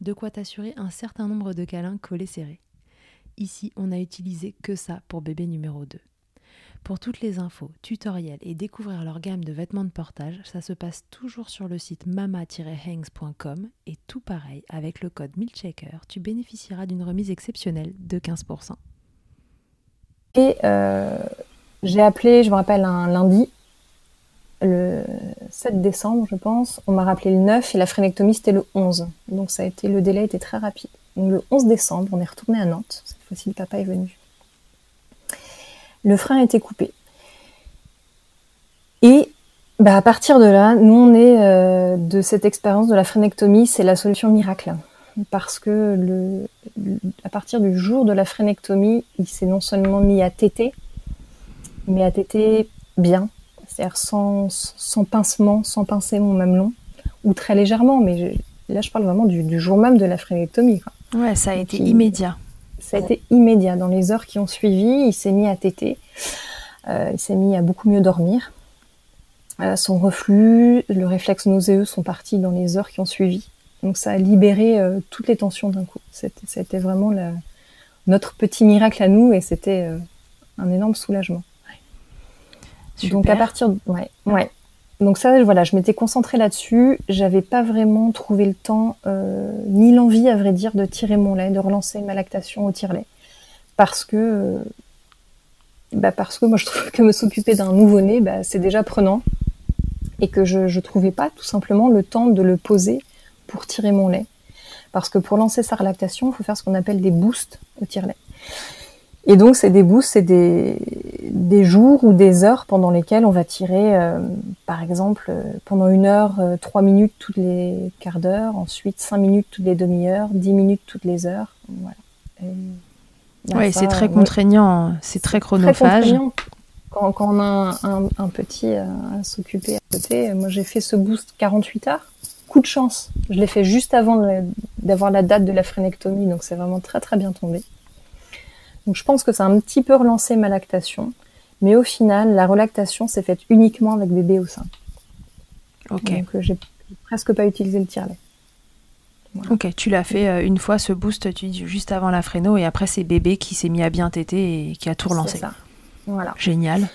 Speaker 1: de quoi t'assurer un certain nombre de câlins collés serrés. Ici, on n'a utilisé que ça pour bébé numéro 2. Pour toutes les infos, tutoriels et découvrir leur gamme de vêtements de portage, ça se passe toujours sur le site mama-hangs.com et tout pareil, avec le code MILCHECKER, tu bénéficieras d'une remise exceptionnelle de 15%.
Speaker 2: Et euh, j'ai appelé, je me rappelle, un lundi, le 7 décembre, je pense. On m'a rappelé le 9 et la phrénectomie, c'était le 11. Donc ça a été, le délai était très rapide. Donc le 11 décembre, on est retourné à Nantes. Cette fois-ci, le papa est venu le frein a été coupé. Et bah, à partir de là, nous on est euh, de cette expérience de la phrénectomie, c'est la solution miracle. Parce que à partir du jour de la phrénectomie, il s'est non seulement mis à téter, mais à téter bien, c'est-à-dire sans, sans pincement, sans pincer mon mamelon, ou très légèrement, mais là je parle vraiment du, jour même de la phrénectomie.
Speaker 1: Ouais, ça a été immédiat.
Speaker 2: Ça a été immédiat. Dans les heures qui ont suivi, il s'est mis à téter. Euh, il s'est mis à beaucoup mieux dormir. Euh, son reflux, le réflexe nauséeux sont partis dans les heures qui ont suivi. Donc ça a libéré euh, toutes les tensions d'un coup. C'était vraiment notre petit miracle à nous et c'était un énorme soulagement. Donc à partir de... Ouais, ouais. Donc ça, voilà, je m'étais concentrée là-dessus. J'avais pas vraiment trouvé le temps, euh, ni l'envie, à vrai dire, de tirer mon lait, de relancer ma lactation au tire-lait, parce que, euh, bah parce que moi je trouve que me s'occuper d'un nouveau-né, bah, c'est déjà prenant, et que je, je trouvais pas tout simplement le temps de le poser pour tirer mon lait, parce que pour lancer sa lactation, il faut faire ce qu'on appelle des boosts au tire-lait. Et donc, c'est des boosts, c'est des, des jours ou des heures pendant lesquelles on va tirer, euh, par exemple, euh, pendant une heure, euh, trois minutes toutes les quarts d'heure, ensuite cinq minutes toutes les demi-heures, dix minutes toutes les heures. Voilà.
Speaker 1: oui, c'est très contraignant, c'est très chronophage.
Speaker 2: quand, quand, on a un, un, petit à s'occuper à côté, moi j'ai fait ce boost 48 heures coup de chance. Je l'ai fait juste avant d'avoir la date de la phrénectomie, donc c'est vraiment très très bien tombé. Donc je pense que ça a un petit peu relancé ma lactation, mais au final, la relactation s'est faite uniquement avec bébé au sein.
Speaker 1: Ok.
Speaker 2: Donc euh, j'ai presque pas utilisé le tire-lait.
Speaker 1: Ok, tu l'as fait euh, une fois ce boost, tu dis juste avant la fréno, et après c'est bébé qui s'est mis à bien téter et qui a tout relancé.
Speaker 2: Ça. Voilà.
Speaker 1: Génial.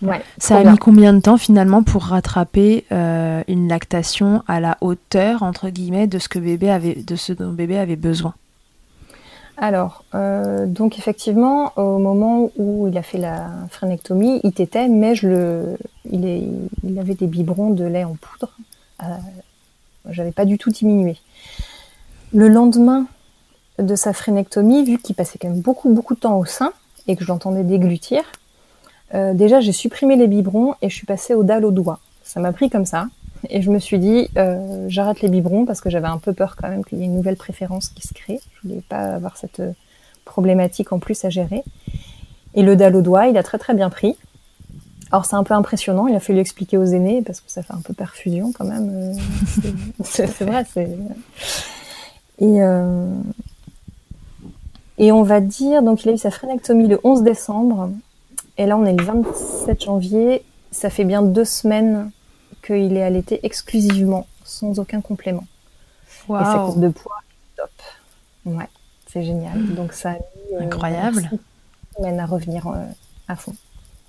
Speaker 2: Ouais,
Speaker 1: ça a mis combien de temps finalement pour rattraper euh, une lactation à la hauteur entre guillemets de ce que bébé avait, de ce dont bébé avait besoin?
Speaker 2: Alors, euh, donc effectivement, au moment où il a fait la phrénectomie, il tétait, mais je le, il, avait des biberons de lait en poudre. Euh, J'avais pas du tout diminué. Le lendemain de sa phrénectomie, vu qu'il passait quand même beaucoup beaucoup de temps au sein et que je l'entendais déglutir, euh, déjà, j'ai supprimé les biberons et je suis passée au dalle au doigt. Ça m'a pris comme ça. Et je me suis dit, euh, j'arrête les biberons parce que j'avais un peu peur quand même qu'il y ait une nouvelle préférence qui se crée. Je voulais pas avoir cette euh, problématique en plus à gérer. Et le dalle au doigt, il a très très bien pris. Alors c'est un peu impressionnant, il a fallu expliquer aux aînés parce que ça fait un peu perfusion quand même. Euh, *laughs* c'est vrai, c'est. Et, euh... et on va dire, donc il a eu sa phrénectomie le 11 décembre. Et là, on est le 27 janvier. Ça fait bien deux semaines qu'il est allaité exclusivement, sans aucun complément.
Speaker 1: Wow.
Speaker 2: Et sa courbe de poids est top. Ouais, c'est génial. Donc ça a mis
Speaker 1: euh, incroyable.
Speaker 2: Cinq semaines à revenir euh, à fond.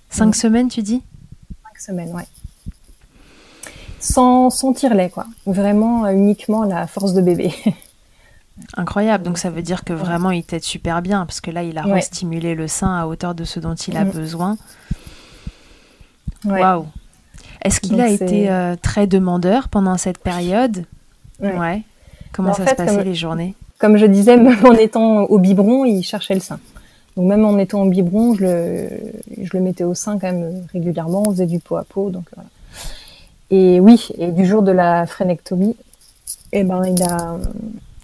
Speaker 1: Cinq ouais. semaines, tu dis?
Speaker 2: Cinq semaines, ouais. Sans, sans tire-lait, quoi. Vraiment euh, uniquement la force de bébé. *laughs*
Speaker 1: Incroyable, donc ça veut dire que vraiment il t'aide super bien, parce que là il a ouais. restimulé le sein à hauteur de ce dont il a mmh. besoin. Waouh! Ouais. Est-ce qu'il a été euh, très demandeur pendant cette période? Ouais. ouais. Comment en ça fait, se passait
Speaker 2: comme,
Speaker 1: les journées?
Speaker 2: Comme je disais, *laughs* même en étant au biberon, il cherchait le sein. Donc même en étant au biberon, je le, je le mettais au sein quand même régulièrement, on faisait du pot à pot. Donc, voilà. Et oui, et du jour de la phrénectomie, eh ben, il a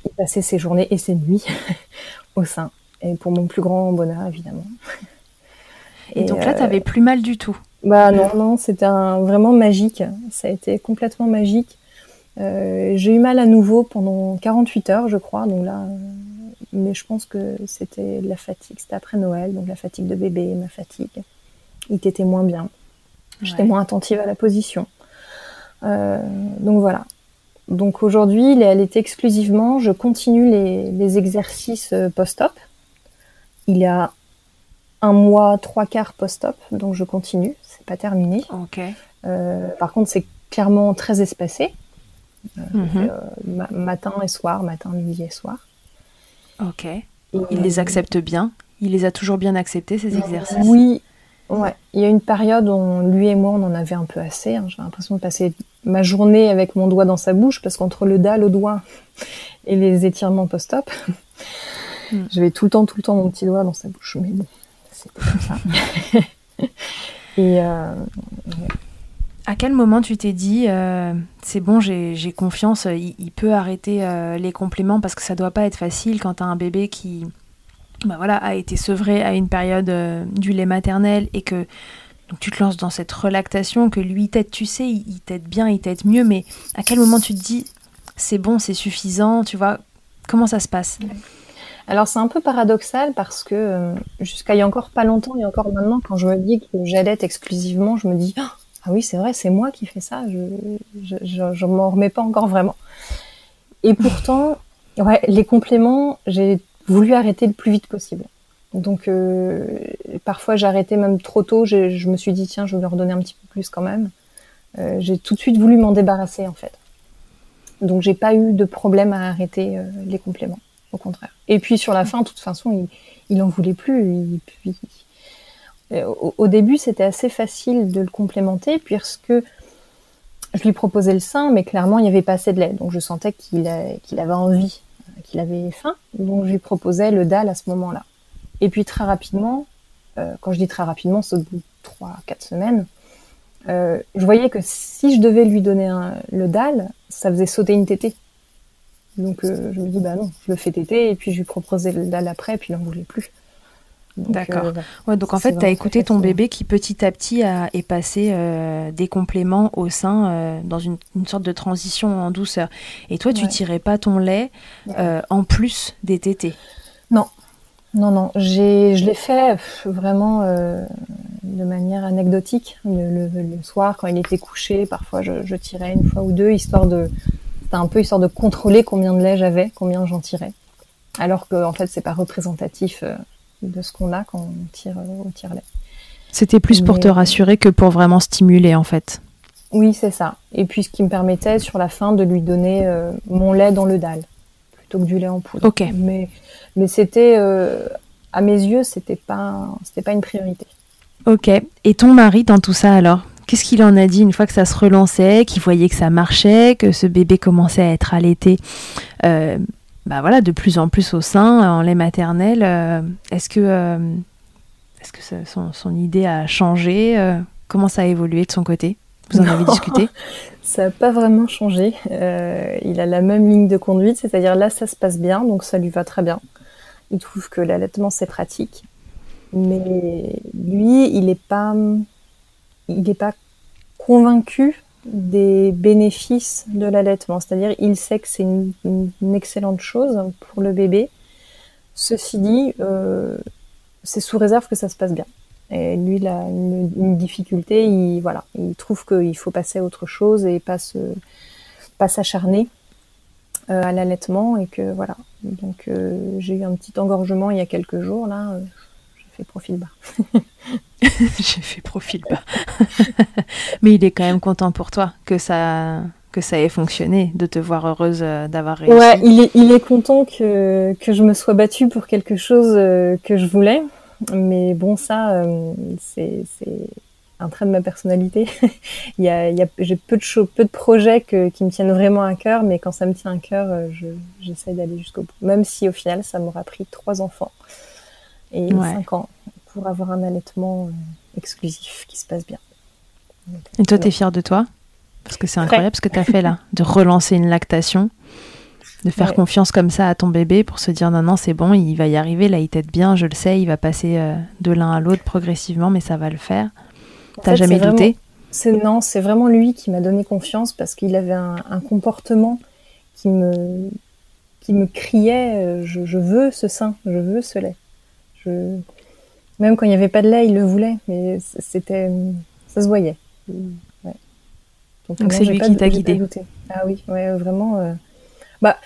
Speaker 2: il passait ses journées et ses nuits *laughs* au sein. Et pour mon plus grand bonheur, évidemment.
Speaker 1: Et, et donc là, euh, tu n'avais plus mal du tout?
Speaker 2: Bah non, non, c'était vraiment magique. Ça a été complètement magique. Euh, j'ai eu mal à nouveau pendant 48 heures, je crois. Donc là, euh, mais je pense que c'était la fatigue. C'était après Noël, donc la fatigue de bébé, ma fatigue. Il était moins bien. J'étais ouais. moins attentive à la position. Euh, donc voilà. Donc aujourd'hui, il est exclusivement. Je continue les, les exercices post-op. Il y a un mois, trois quarts post-op, donc je continue. Pas terminé.
Speaker 1: Okay.
Speaker 2: Euh, par contre, c'est clairement très espacé. Euh, mm -hmm. ma matin et soir, matin, midi et soir.
Speaker 1: Ok. Et il les accepte bien? Il les a toujours bien acceptés ces exercices?
Speaker 2: Oui. Ouais. Il y a une période où lui et moi, on en avait un peu assez. Hein. J'ai l'impression de passer ma journée avec mon doigt dans sa bouche parce qu'entre le dalle au doigt *laughs* et les étirements post-op, *laughs* mm. j'avais tout le temps, tout le temps mon petit doigt dans sa bouche. Mais bon, c'était comme ça. *laughs* et euh.
Speaker 1: À quel moment tu t'es dit, euh, c'est bon, j'ai confiance, il, peut arrêter euh, les compléments parce que ça doit pas être facile quand tu un bébé qui bah voilà, a été sevré à une période du lait maternel et que tu te lances dans cette relactation, que lui t'aide, tu sais, il t'aide bien, il t'aide mieux, mais à quel moment tu te dis, c'est bon, c'est suffisant, tu vois, comment ça se passe?
Speaker 2: Alors c'est un peu paradoxal parce que euh, jusqu'à il y a encore pas longtemps et encore maintenant, quand je me dis que j'allaite exclusivement, je me dis oh, ah oui c'est vrai c'est moi qui fais ça, je je, je, m'en remets pas encore vraiment. Et pourtant ouais les compléments j'ai voulu arrêter le plus vite possible. Donc euh, parfois j'arrêtais même trop tôt, je, je, me suis dit tiens je vais lui redonner un petit peu plus quand même. Euh, j'ai tout de suite voulu m'en débarrasser en fait. Donc j'ai pas eu de problème à arrêter les compléments, au contraire. Et puis sur la fin, de toute façon, il, il en voulait plus. Puis, au, début, c'était assez facile de le complémenter puisque je lui proposais le sein, mais clairement il n'y avait pas assez de lait, donc je sentais qu'il qu avait envie, qu'il avait faim, donc je lui proposais le dalle à ce moment-là. Et puis très rapidement, euh, quand je dis très rapidement, c'est au bout de trois, quatre semaines, euh, je voyais que si je devais lui donner le dalle, ça faisait sauter une tétée. Donc euh, je me dis bah non, je le fais téter et puis je lui proposais le dalle après, et puis il n'en voulait plus.
Speaker 1: D'accord. ouais, donc en fait, tu as écouté ton bébé qui petit à petit a, est passé des compléments au sein dans une, sorte de transition en douceur. Et toi, tu tirais pas ton lait en plus des tétés
Speaker 2: Non, non, non. J'ai, je l'ai fait vraiment de manière anecdotique. Le, soir, quand il était couché, parfois je, tirais une fois ou deux, histoire de, c'était un peu histoire de contrôler combien de lait j'avais, combien j'en tirais. Alors que en fait, c'est pas représentatif euh, de ce qu'on a quand on tire au tire-lait.
Speaker 1: C'était plus pour te rassurer que pour vraiment stimuler en fait.
Speaker 2: Oui, c'est ça. Et puis ce qui me permettait sur la fin de lui donner euh, mon lait dans le dalle plutôt que du lait en poudre.
Speaker 1: Ok.
Speaker 2: Mais mais c'était euh, à mes yeux, c'était pas c'était pas une priorité.
Speaker 1: Ok. Et ton mari dans tout ça alors? Qu'est-ce qu'il en a dit une fois que ça se relançait, qu'il voyait que ça marchait, que ce bébé commençait à être allaité euh, bah voilà, de plus en plus au sein, en lait maternel euh, Est-ce que, euh, est-ce que son, son, idée a changé Comment ça a évolué de son côté? Vous en avez discuté? *laughs*
Speaker 2: Ça n'a pas vraiment changé. il a la même ligne de conduite, c'est-à-dire là, ça se passe bien, donc ça lui va très bien. Il trouve que l'allaitement, c'est pratique. Mais lui, il n'est pas, il n'est pas convaincu des bénéfices de l'allaitement. C'est-à-dire, il sait que c'est une, excellente chose pour le bébé. Ceci dit, euh, c'est sous réserve que ça se passe bien. Et lui, il a une, difficulté. Il, voilà, il trouve qu'il faut passer à autre chose et pas pas s'acharner euh, à l'allaitement et que voilà. Donc, euh, j'ai eu un petit engorgement il y a quelques jours là fait profil bas. *laughs*
Speaker 1: J'ai fait profil bas. *laughs* Mais il est quand même content pour toi que ça que ça ait fonctionné, de te voir heureuse euh, d'avoir réussi.
Speaker 2: Ouais, il est, il est content que, que je me sois battue pour quelque chose euh, que je voulais. Mais bon, ça, euh, c'est un trait de ma personnalité. *laughs* il y a, il y a, j'ai peu de choses, peu de projets que, qui me tiennent vraiment à cœur, mais quand ça me tient à cœur, je, j'essaie d'aller jusqu'au bout. Même si au final, ça m'aura pris trois enfants et 5 ans pour avoir un allaitement euh, exclusif qui se passe bien.
Speaker 1: et toi, tu es fière de toi? Parce que c'est incroyable ce que tu as fait là, de relancer une lactation, de faire confiance comme ça à ton bébé pour se dire non, non, c'est bon, il va y arriver, là, il t'aide bien, je le sais, il va passer euh, de l'un à l'autre progressivement, mais ça va le faire. T'as jamais douté?
Speaker 2: C'est Non, c'est vraiment lui qui m'a donné confiance parce qu'il avait un, comportement qui me, qui me criait euh, je, je veux ce sein, je veux ce lait. Même quand il n'y avait pas de lait, il le voulait, mais c'était, ça se voyait.
Speaker 1: Donc c'est lui qui t'a guidé.
Speaker 2: Ah oui, ouais, vraiment. Euh, bah,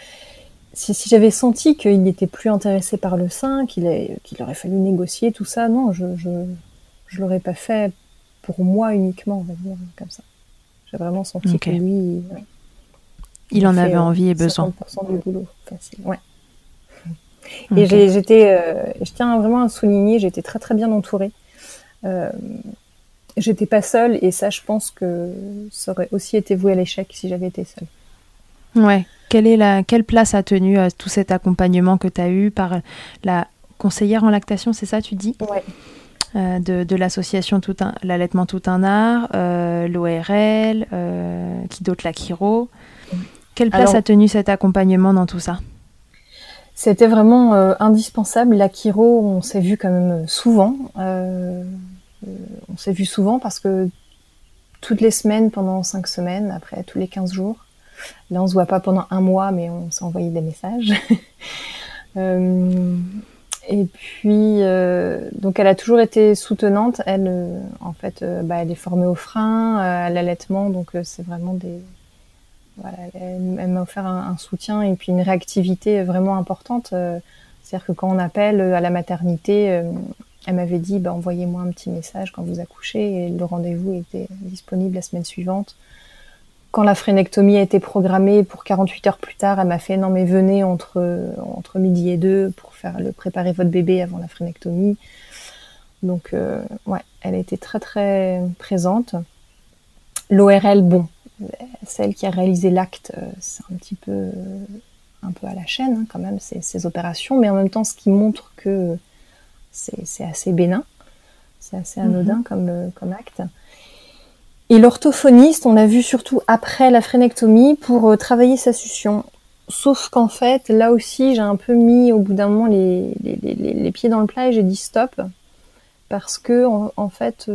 Speaker 2: si, j'avais senti qu'il n'était plus intéressé par le sein, qu'il qu'il aurait fallu négocier tout ça, non, je je, je l'aurais pas fait pour moi uniquement, on va dire comme ça. J'ai vraiment senti que lui,
Speaker 1: il, en avait envie et besoin.
Speaker 2: 50% du boulot, facile. Ouais. Et j'étais, euh, je tiens vraiment à souligner, j'étais très très bien entourée. Euh, j'étais pas seule et ça, je pense que ça aurait aussi été voué à l'échec si j'avais été seule.
Speaker 1: Ouais. Quelle, est la, quelle place a tenu euh, tout cet accompagnement que tu as eu par la conseillère en lactation, c'est ça, tu dis?
Speaker 2: Ouais.
Speaker 1: Euh, de, de l'association tout un, l'allaitement tout un art, euh, l'ORL, qui d'autre la Chiro. Quelle place a tenu cet accompagnement dans tout ça?
Speaker 2: C'était vraiment euh, indispensable. La Kiro, on s'est vu quand même souvent. Euh, on s'est vu souvent parce que toutes les semaines, pendant cinq semaines, après tous les 15 jours. Là, on se voit pas pendant un mois, mais on s'est envoyé des messages. *laughs* euh, et puis, euh, donc, elle a toujours été soutenante. Elle, euh, en fait, bah, elle est formée au frein, à l'allaitement, donc c'est vraiment des, elle, m'a offert un, soutien et puis une réactivité vraiment importante. Euh, c'est-à-dire que quand on appelle à la maternité, euh, elle m'avait dit bah, envoyez-moi un petit message quand vous accouchez et le rendez-vous était disponible la semaine suivante. Quand la frénectomie a été programmée pour 48 heures plus tard, elle m'a fait non mais venez entre entre midi et deux pour faire le préparer votre bébé avant la frénectomie. Donc euh, ouais, elle a été très très présente. L'ORL, bon, celle qui a réalisé l'acte, euh, c'est un petit peu, euh, un peu à la chaîne hein, quand même ces, opérations, mais en même temps, ce qui montre que c'est assez bénin, c'est assez anodin mhm. comme, euh, comme acte. Et l'orthophoniste, on l'a vu surtout après la frénectomie pour travailler sa succion. sauf qu'en fait, là aussi, j'ai un peu mis au bout d'un moment les, les, les, les, pieds dans le plat et j'ai dit stop. Parce que, en, fait,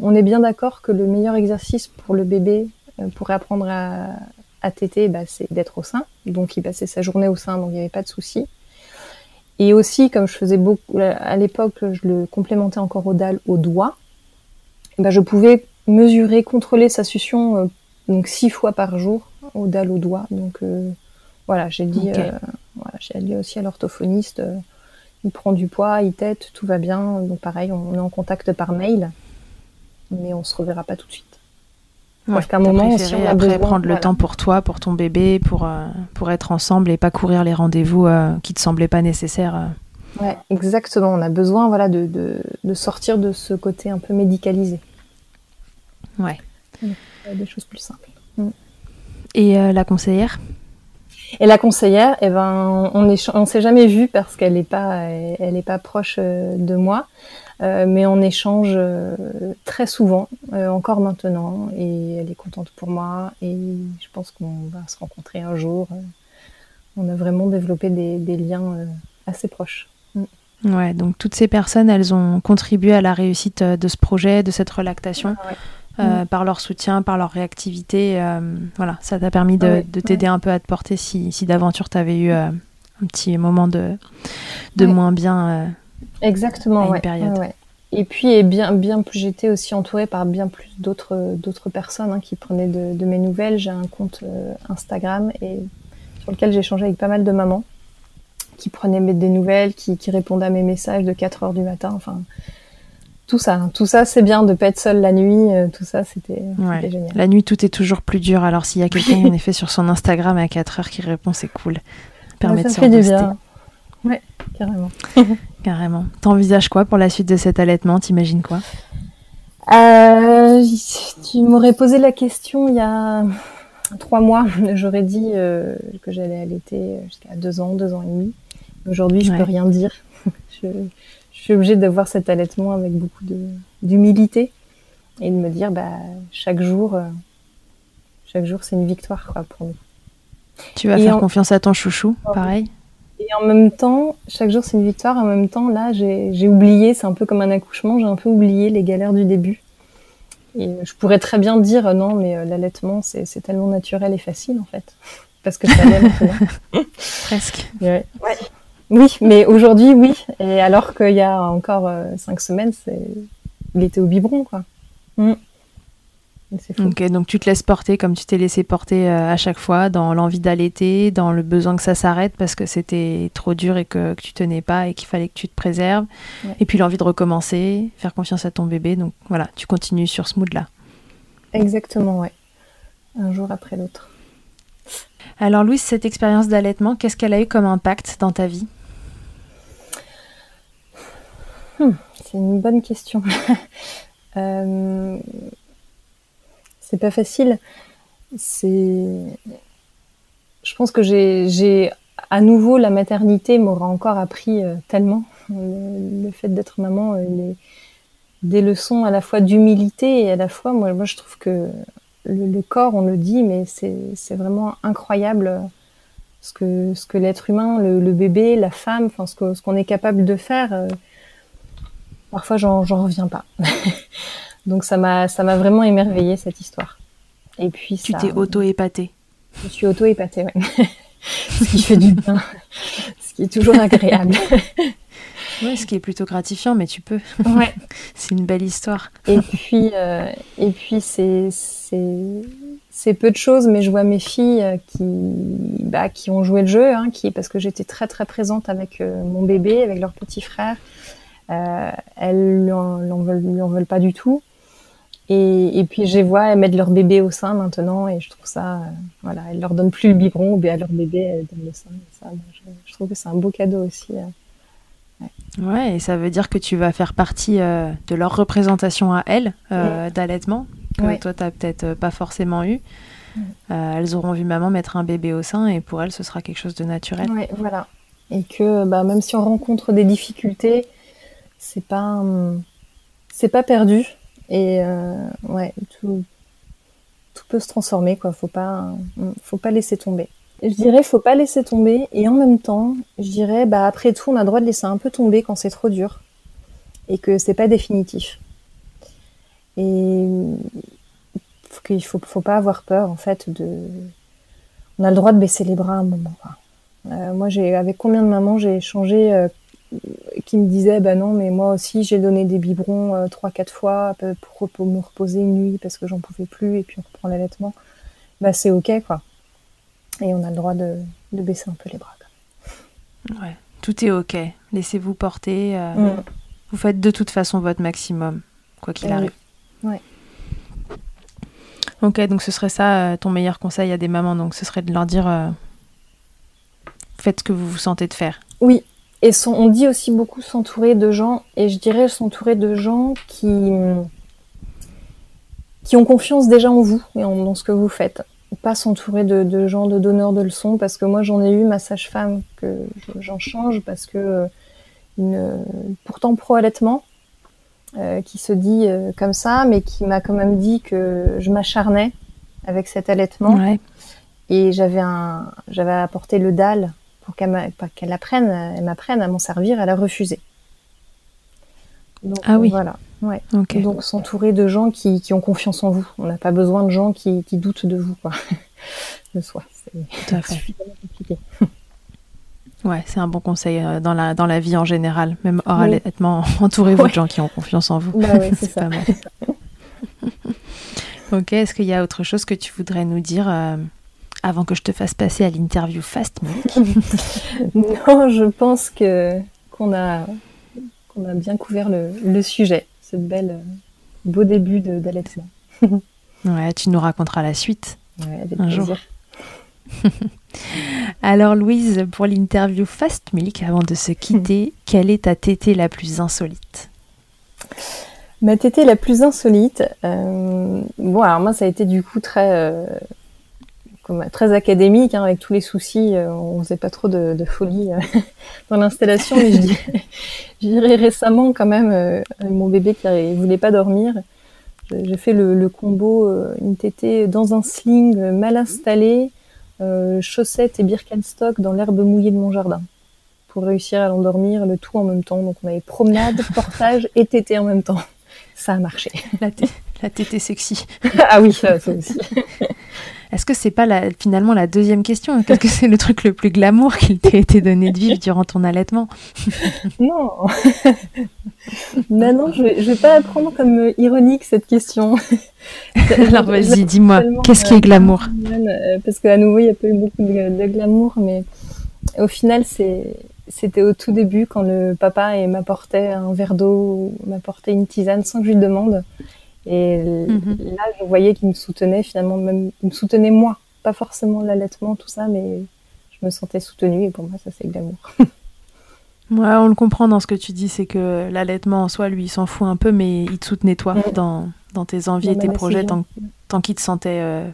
Speaker 2: on est bien d'accord que le meilleur exercice pour le bébé, pour apprendre à, à téter, bah, c'est d'être au sein. Donc, il passait sa journée au sein, donc il n'y avait pas de souci. Et aussi, comme je faisais beaucoup, à l'époque, je le complémentais encore au dalle au doigt, bah, je pouvais mesurer, contrôler sa succion euh, donc six fois par jour au dalle au doigt. Donc euh, voilà, j'ai dit, euh, voilà, j'ai dit aussi à l'orthophoniste, il prend du poids, il tête, tout va bien. Donc pareil, on est en contact par mail, mais on se reverra pas tout de suite.
Speaker 1: Parce qu'à un moment, si on a après prendre le temps pour toi, pour ton bébé, pour, euh, pour être ensemble et pas courir les rendez-vous euh, qui te semblaient pas nécessaires.
Speaker 2: Euh. Ouais, exactement. On a besoin voilà, de, de, de, sortir de ce côté un peu médicalisé.
Speaker 1: Ouais.
Speaker 2: Des choses plus simples. Mm.
Speaker 1: Et la conseillère?
Speaker 2: Et la conseillère, eh ben, on ne on s'est jamais vu parce qu'elle n'est pas, elle est pas proche de moi. Euh, mais on échange euh, très souvent, euh, encore maintenant, et elle est contente pour moi, et je pense qu'on va se rencontrer un jour. on a vraiment développé des, des liens assez proches. Mm.
Speaker 1: Ouais, donc toutes ces personnes, elles ont contribué à la réussite de ce projet, de cette relactation. Ah mm. par leur soutien, par leur réactivité. voilà, ça t'a permis de, de t'aider un peu à te porter si, si d'aventure tu avais eu un petit moment de, de moins bien
Speaker 2: Exactement, ouais, Et puis, et bien, bien plus, j'étais aussi entourée par bien plus d'autres, d'autres personnes hein, qui prenaient de, mes nouvelles. J'ai un compte euh, Instagram et sur lequel échangé avec pas mal de mamans qui prenaient des nouvelles, qui, qui répondaient à mes messages de 4 heures du matin. Enfin, tout ça, hein. tout ça, c'est bien de pas être seule la nuit. Euh, tout ça, c'était, génial.
Speaker 1: La nuit, tout est toujours plus dur. Alors, s'il y a quelqu'un en *laughs* effet sur son Instagram à 4 heures qui répond, c'est cool.
Speaker 2: Permet ça fait du bien. Ouais, carrément. *laughs*
Speaker 1: carrément. T'envisages quoi pour la suite de cet allaitement? T'imagines quoi?
Speaker 2: Euh, Tu m'aurais posé la question il y a trois mois. *laughs* J'aurais dit euh, que j'allais allaiter jusqu'à deux ans, deux ans et demi. Aujourd'hui, je peux rien dire. *laughs* je, suis obligée de voir cet allaitement avec beaucoup d'humilité et de me dire, bah, chaque jour, euh, chaque jour, c'est une victoire quoi, pour nous.
Speaker 1: Tu vas faire confiance à ton chouchou, pareil?
Speaker 2: Et en même temps, chaque jour c'est une victoire. En même temps, là, j'ai oublié, c'est un peu comme un accouchement, j'ai un peu oublié les galères du début. Et je pourrais très bien dire euh, non, mais euh, l'allaitement, c'est tellement naturel et facile en fait. *laughs* Parce que ça l'est maintenant.
Speaker 1: Presque.
Speaker 2: Ouais. Oui, mais aujourd'hui, oui. Et alors qu'il y a encore euh, cinq semaines, il était au biberon, quoi. Mm.
Speaker 1: Ok, donc tu te laisses porter comme tu t'es laissé porter euh, à chaque fois, dans l'envie d'allaiter, dans le besoin que ça s'arrête parce que c'était trop dur et que, tu tenais pas et qu'il fallait que tu te préserves. Et puis l'envie de recommencer, faire confiance à ton bébé. Donc voilà, tu continues sur ce mood-là.
Speaker 2: Exactement, ouais. Un jour après l'autre.
Speaker 1: Alors Louise, cette expérience d'allaitement, qu'est-ce qu'elle a eu comme impact dans ta vie?
Speaker 2: Hmm, C'est une bonne question. *laughs* euh c'est pas facile. C'est, je pense que j'ai, à nouveau, la maternité m'aura encore appris euh, tellement. Le, fait d'être maman, euh, les, des leçons à la fois d'humilité et à la fois, moi, moi je trouve que le, corps, on le dit, mais c'est vraiment incroyable ce que, ce que l'être humain, le, bébé, la femme, enfin ce qu'on ce est capable de faire. Euh, parfois, j'en reviens pas. *laughs* Donc ça m'a ça m'a vraiment émerveillé cette histoire.
Speaker 1: Et puis tu t'es auto épatée.
Speaker 2: Je suis auto épatée, ouais. *laughs* ce qui fait du bien, ce qui est toujours agréable. *laughs*
Speaker 1: Oui, ce qui est plutôt gratifiant, mais tu peux.
Speaker 2: Ouais. *laughs*
Speaker 1: c'est une belle histoire.
Speaker 2: Et puis, euh, et puis c'est, c'est, c'est peu de choses, mais je vois mes filles euh, qui, bah, qui ont joué le jeu, hein, qui, parce que j'étais très très présente avec euh, mon bébé, avec leur petit frère. Euh, elles lui veulent, lui en veulent pas du tout. Et, et, puis je les vois mettre leur bébé au sein maintenant et je trouve ça, euh, voilà, elles leur donnent plus le biberon, mais à leur bébé elles donnent le sein. Ça, je, trouve que c'est un beau cadeau aussi.
Speaker 1: Euh, ouais. ouais. et ça veut dire que tu vas faire partie euh, de leur représentation à elles euh, d'allaitement que toi t'as peut-être pas forcément eu. elles auront vu maman mettre un bébé au sein et pour elles ce sera quelque chose de naturel.
Speaker 2: Ouais, voilà. Et que bah, même si on rencontre des difficultés, c'est pas c'est pas perdu et euh, ouais, tout, peut se transformer, quoi. Faut pas, faut pas laisser tomber. Je dirais, faut pas laisser tomber. Et en même temps, je dirais, bah après tout, on a le droit de laisser un peu tomber quand c'est trop dur et que c'est pas définitif. Et qu'il faut, faut pas avoir peur en fait de. On a le droit de baisser les bras à un moment. Euh, moi, j'ai avec combien de mamans j'ai échangé euh, qui me disaient, bah non, mais moi aussi j'ai donné des biberons euh, trois, quatre fois pour, pour, me reposer une nuit parce que j'en pouvais plus et puis on reprend l'allaitement. Bah c'est ok quoi. Et on a le droit de, de baisser un peu les bras.
Speaker 1: Quoi. Ouais, tout est ok. Laissez-vous porter. Mm. Vous faites de toute façon votre maximum, quoi qu'il arrive.
Speaker 2: Ouais.
Speaker 1: Ok, donc ce serait ça euh, ton meilleur conseil à des mamans, donc ce serait de leur dire euh, faites ce que vous vous sentez de faire.
Speaker 2: Oui, et on dit aussi beaucoup s'entourer de gens, et je dirais s'entourer de gens qui, qui ont confiance déjà en vous et en, dans ce que vous faites. Pas s'entourer de, gens de donneurs de leçons, parce que moi j'en ai eu ma sage-femme que j'en change parce que euh, une, pourtant pro-allaitement, euh, qui se dit euh, comme ça, mais qui m'a quand même dit que je m'acharnais avec cet allaitement.
Speaker 1: Ouais.
Speaker 2: Et j'avais un, j'avais apporté le dalle pour qu'elle apprenne, elle m'apprenne à m'en servir. Elle a refusé.
Speaker 1: Donc, ah oui.
Speaker 2: Voilà. Ouais. Okay. Donc s'entourer de gens qui, qui, ont confiance en vous. On n'a pas besoin de gens qui, qui doutent de vous, quoi. *laughs* de soi.
Speaker 1: C'est *laughs* suffisamment compliqué. *laughs* Ouais, c'est un bon conseil euh, dans, la, dans la vie en général, même hors oui. allaitement, entourez-vous
Speaker 2: Ouais.
Speaker 1: de gens qui ont confiance en vous.
Speaker 2: Bah oui, c'est ça.
Speaker 1: pas mal. ok, est-ce qu'il y a autre chose que tu voudrais nous dire euh, avant que je te fasse passer à l'interview Fast Milk *laughs*
Speaker 2: Non, je pense que qu'on a qu'on a bien couvert le, le sujet, ce bel euh, beau début d'allaitement. *laughs*
Speaker 1: Ouais, tu nous raconteras la suite.
Speaker 2: Ouais, avec
Speaker 1: Un
Speaker 2: plaisir.
Speaker 1: jour. *laughs* Alors Louise, pour l'interview Fast Milk, avant de se quitter, quelle est ta tétée la plus insolite?
Speaker 2: Ma tétée la plus insolite, euh, bon alors moi ça a été du coup très euh, comme- très académique hein, avec tous les soucis, euh, on faisait pas trop de, de folie euh, *laughs* dans l'installation, mais je dirais, *laughs* je dirais récemment quand même euh, mon bébé qui ne voulait pas dormir, j'ai fait le, le combo euh, une tétée dans un sling mal installé, euh, chaussettes et Birkenstock dans l'herbe mouillée de mon jardin pour réussir à l'endormir, le tout en même temps. Donc on avait promenade, *laughs* portage et tétée en même temps. Ça a marché.
Speaker 1: La, la tétée sexy.
Speaker 2: ah oui, ça, ça aussi.
Speaker 1: Est-ce que c'est pas la- finalement la deuxième question? Qu'est-ce que c'est le truc le plus glamour qu'il t'ait été donné de vivre durant ton allaitement? *laughs*
Speaker 2: Non. *laughs* non, non, je je vais pas la prendre comme euh, ironique cette question. *laughs*
Speaker 1: Alors vas-y, dis-moi, qu'est-ce qui est glamour?
Speaker 2: Euh, Parce qu'à nouveau, il n'y a pas eu beaucoup de, de glamour, mais au final, c'est c'était au tout début quand le papa m'apportait un verre d'eau, m'apportait une tisane sans que je lui demande. Et
Speaker 1: Mhm.
Speaker 2: là, je voyais qu'il me soutenait finalement, même il me soutenait moi, pas forcément l'allaitement, tout ça, mais je me sentais soutenue et pour moi, ça c'est glamour. *laughs*
Speaker 1: Ouais, on le comprend dans ce que tu dis, c'est que l'allaitement en soi, lui, il s'en fout un peu, mais il te soutenait toi dans, dans tes envies et tes projets tant, tant qu'il te sentait euh,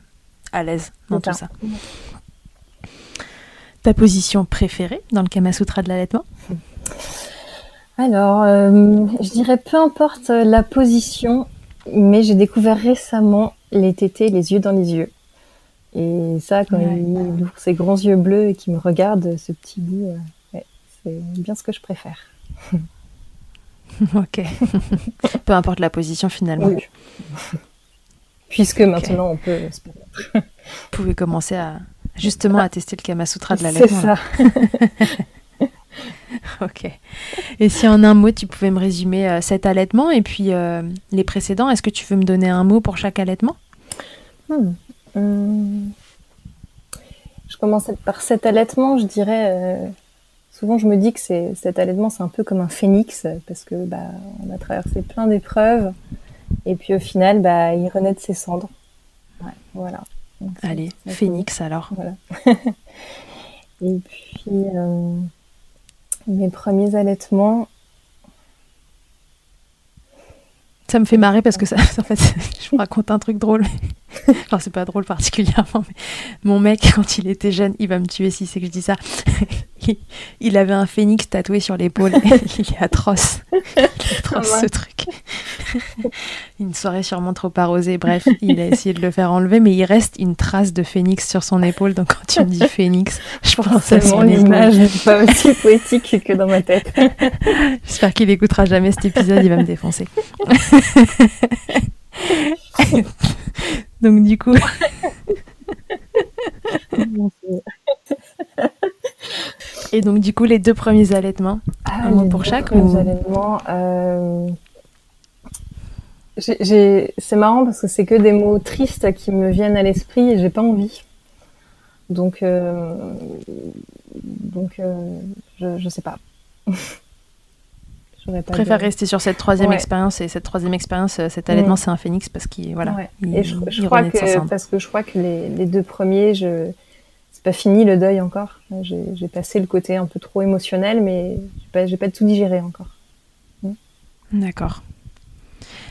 Speaker 1: à l'aise dans tout
Speaker 2: ça.
Speaker 1: Ta position préférée dans le Kama Sutra de l'allaitement?
Speaker 2: Alors, euh, je dirais peu importe la position, mais j'ai découvert récemment les tétés, les yeux dans les yeux. Et ça, quand
Speaker 1: Ouais.
Speaker 2: il ouvre ses grands yeux bleus et qu'il me regarde, ce petit bout, euh, ouais, c'est bien ce que je préfère. *laughs*
Speaker 1: Ok. *laughs* Peu importe la position finalement.
Speaker 2: Oui. Puisque maintenant on peut se.
Speaker 1: Vous pouvez commencer à justement à tester le Kama Sutra de
Speaker 2: C'est
Speaker 1: l'allaitement. là.
Speaker 2: ça. *laughs* *laughs*
Speaker 1: Ok. Et si en un mot, tu pouvais me résumer euh, cet allaitement et puis euh, les précédents, est-ce que tu veux me donner un mot pour chaque allaitement?
Speaker 2: Hmm. Hum. Je commence par cet allaitement, je dirais. euh, souvent, je me dis que c'est cet allaitement, c'est un peu comme un phénix parce que bah, on a traversé plein d'épreuves et puis au final, bah, il renaît de ses cendres. Ouais, voilà. Donc,
Speaker 1: Allez, Phoenix alors.
Speaker 2: Voilà. *laughs* et puis mes premiers allaitements.
Speaker 1: Ça me fait marrer parce que ça, *laughs* en fait, *laughs* je vous raconte un truc drôle. *laughs* Enfin, c'est pas drôle particulièrement, mais mon mec, *laughs* quand il était jeune, il va me tuer si c'est que je dis ça. *laughs* Il, il avait un phénix tatoué sur l'épaule. il est atroce. Il est atroce
Speaker 2: Ah ouais.
Speaker 1: ce truc. une soirée sûrement trop arrosée. Bref, il a essayé de le faire enlever, mais il reste une trace de phénix sur son épaule. Donc quand tu me dis phénix, je pense à son
Speaker 2: l'image n'est pas aussi poétique que dans ma tête.
Speaker 1: J'espère qu'il écoutera jamais cet épisode, il va me défoncer. Donc du coup. *laughs* Et donc, du coup, les deux premiers allaitements,
Speaker 2: ah, un mot pour chaque ou... allaitements, euh... c'est marrant parce que c'est que des mots tristes qui me viennent à l'esprit et j'ai pas envie. Donc, euh... donc, euh... je, je sais pas. *laughs*
Speaker 1: je préfère rester sur cette troisième expérience et cette troisième expérience, euh, cet allaitement, c'est un phénix parce qu'il voilà.
Speaker 2: et je, crois que parce que je crois que les, les deux premiers, je c'est pas fini le deuil encore. J'ai passé le côté un peu trop émotionnel, mais j'ai pas, pas tout digéré encore.
Speaker 1: Mm. D'accord.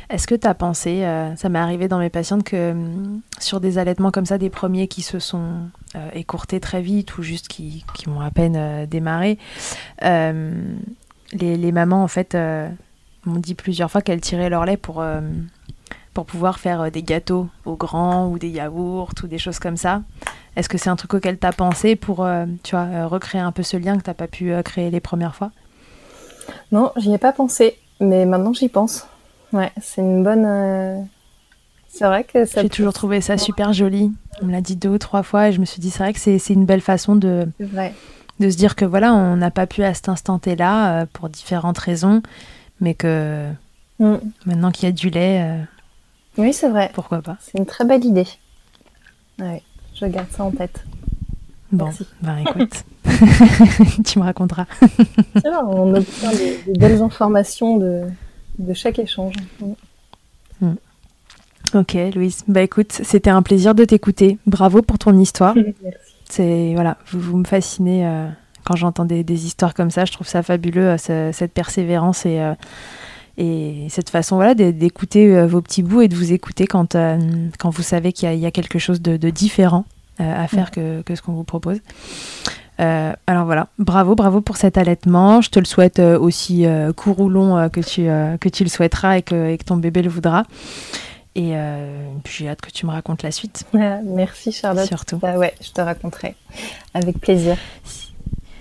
Speaker 1: Est-ce que tu as pensé, euh, ça m'est arrivé dans mes patientes, que mm, sur des allaitements comme ça, des premiers qui se sont euh, écourtés très vite ou juste qui, qui ont à peine euh, démarré, les, les, mamans en fait m'ont dit plusieurs fois qu'elles tiraient leur lait pour, pour pouvoir faire des gâteaux aux grands ou des yaourts ou des choses comme ça. Est-ce que c'est un truc auquel tu as pensé pour euh, tu vois, euh, recréer un peu ce lien que tu n'as pas pu euh, créer les premières fois?
Speaker 2: Non, j'y ai pas pensé, mais maintenant j'y pense. Ouais, c'est une bonne. C'est vrai que ça.
Speaker 1: J'ai toujours trouvé ça super joli. On me l'a dit deux ou trois fois et je me suis dit, c'est vrai que c'est une belle façon de. De se dire que voilà, on n'a pas pu à cet instant là pour différentes raisons, mais que mm. maintenant qu'il y a du lait.
Speaker 2: oui, c'est vrai.
Speaker 1: Pourquoi pas
Speaker 2: C'est une très belle idée. Ouais. Je garde ça en tête.
Speaker 1: Bon, ben *laughs* écoute, *laughs* tu me raconteras.
Speaker 2: on obtient des, belles informations de, de chaque échange.
Speaker 1: Hmm. Ok, Louise. Bah écoute, c'était un plaisir de t'écouter. Bravo pour ton histoire. *laughs*
Speaker 2: Merci.
Speaker 1: C'est voilà, vous, me fascinez euh, quand j'entends des, histoires comme ça. Je trouve ça fabuleux, euh, cette persévérance et euh, et cette façon voilà d'écouter vos petits bouts et de vous écouter quand, quand vous savez qu'il y, a quelque chose de, différent à faire que, que, ce qu'on vous propose. alors voilà, bravo, bravo pour cet allaitement. Je te le souhaite aussi court ou long que, tu, que tu le souhaiteras et que, et que ton bébé le voudra. Et puis j'ai hâte que tu me racontes la suite. *laughs*
Speaker 2: merci Charlotte.
Speaker 1: Surtout.
Speaker 2: Bah ouais, je te raconterai. Avec plaisir.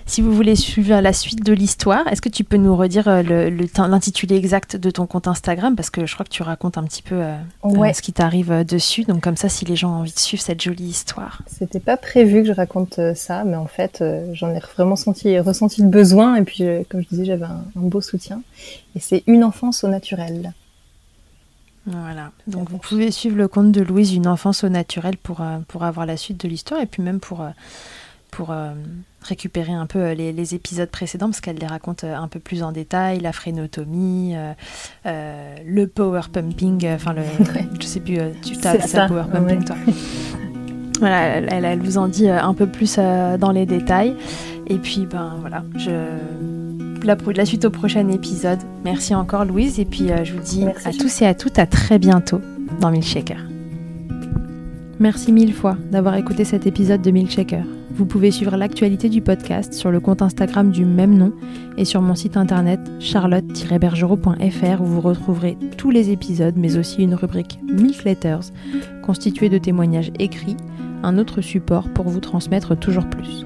Speaker 1: Si vous voulez suivre la suite de l'histoire, est-ce que tu peux nous redire euh, l'intitulé exact de ton compte Instagram? Parce que je crois que tu racontes un petit peu euh, euh, ce qui t'arrive dessus. Donc comme ça, si les gens ont envie de suivre cette jolie histoire.
Speaker 2: C'était pas prévu que je raconte ça, mais en fait, j'en ai vraiment senti, ressenti le besoin. Et puis, comme je disais, j'avais un, beau soutien. Et c'est une enfance au naturel.
Speaker 1: Voilà. Donc vous pouvez suivre le compte de Louise, une enfance au naturel, pour, pour avoir la suite de l'histoire et puis même pour pour euh, récupérer un peu euh, les, épisodes précédents parce qu'elle les raconte euh, un peu plus en détail, la phrénotomie, le power pumping, enfin le, je sais plus, tu t'as ça power pumping toi. Voilà, elle, elle, vous en dit un peu plus dans les détails. Et puis ben voilà, je la, la suite au prochain épisode. Merci encore Louise et puis je vous dis à tous et à toutes à très bientôt dans Milkshaker. Merci mille fois d'avoir écouté cet épisode de Milkshaker. Vous pouvez suivre l'actualité du podcast sur le compte Instagram du même nom et sur mon site internet charlotte-bergerot.fr où vous retrouverez tous les épisodes mais aussi une rubrique Milk Letters constituée de témoignages écrits, un autre support pour vous transmettre toujours plus.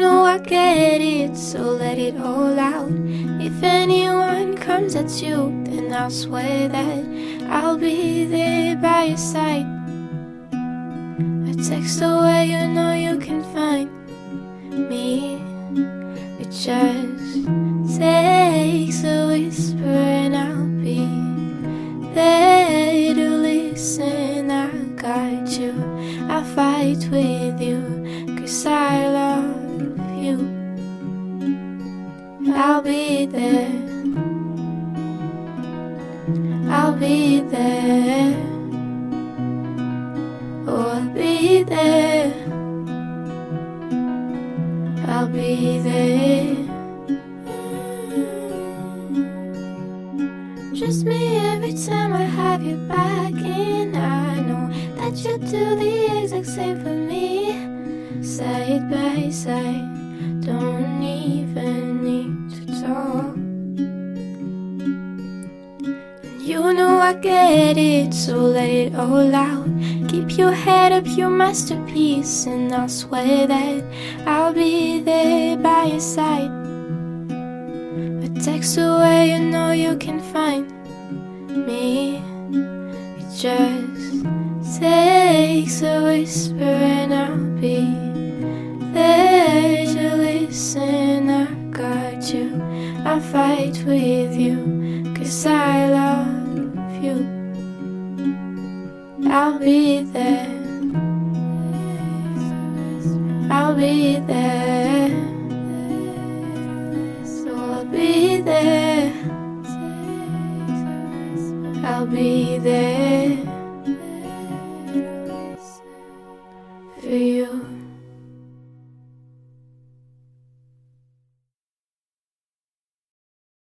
Speaker 3: know I get it, so let it all out. If anyone comes at you, then I'll swear that I'll be there by your side. A text away, you know you can find me. It just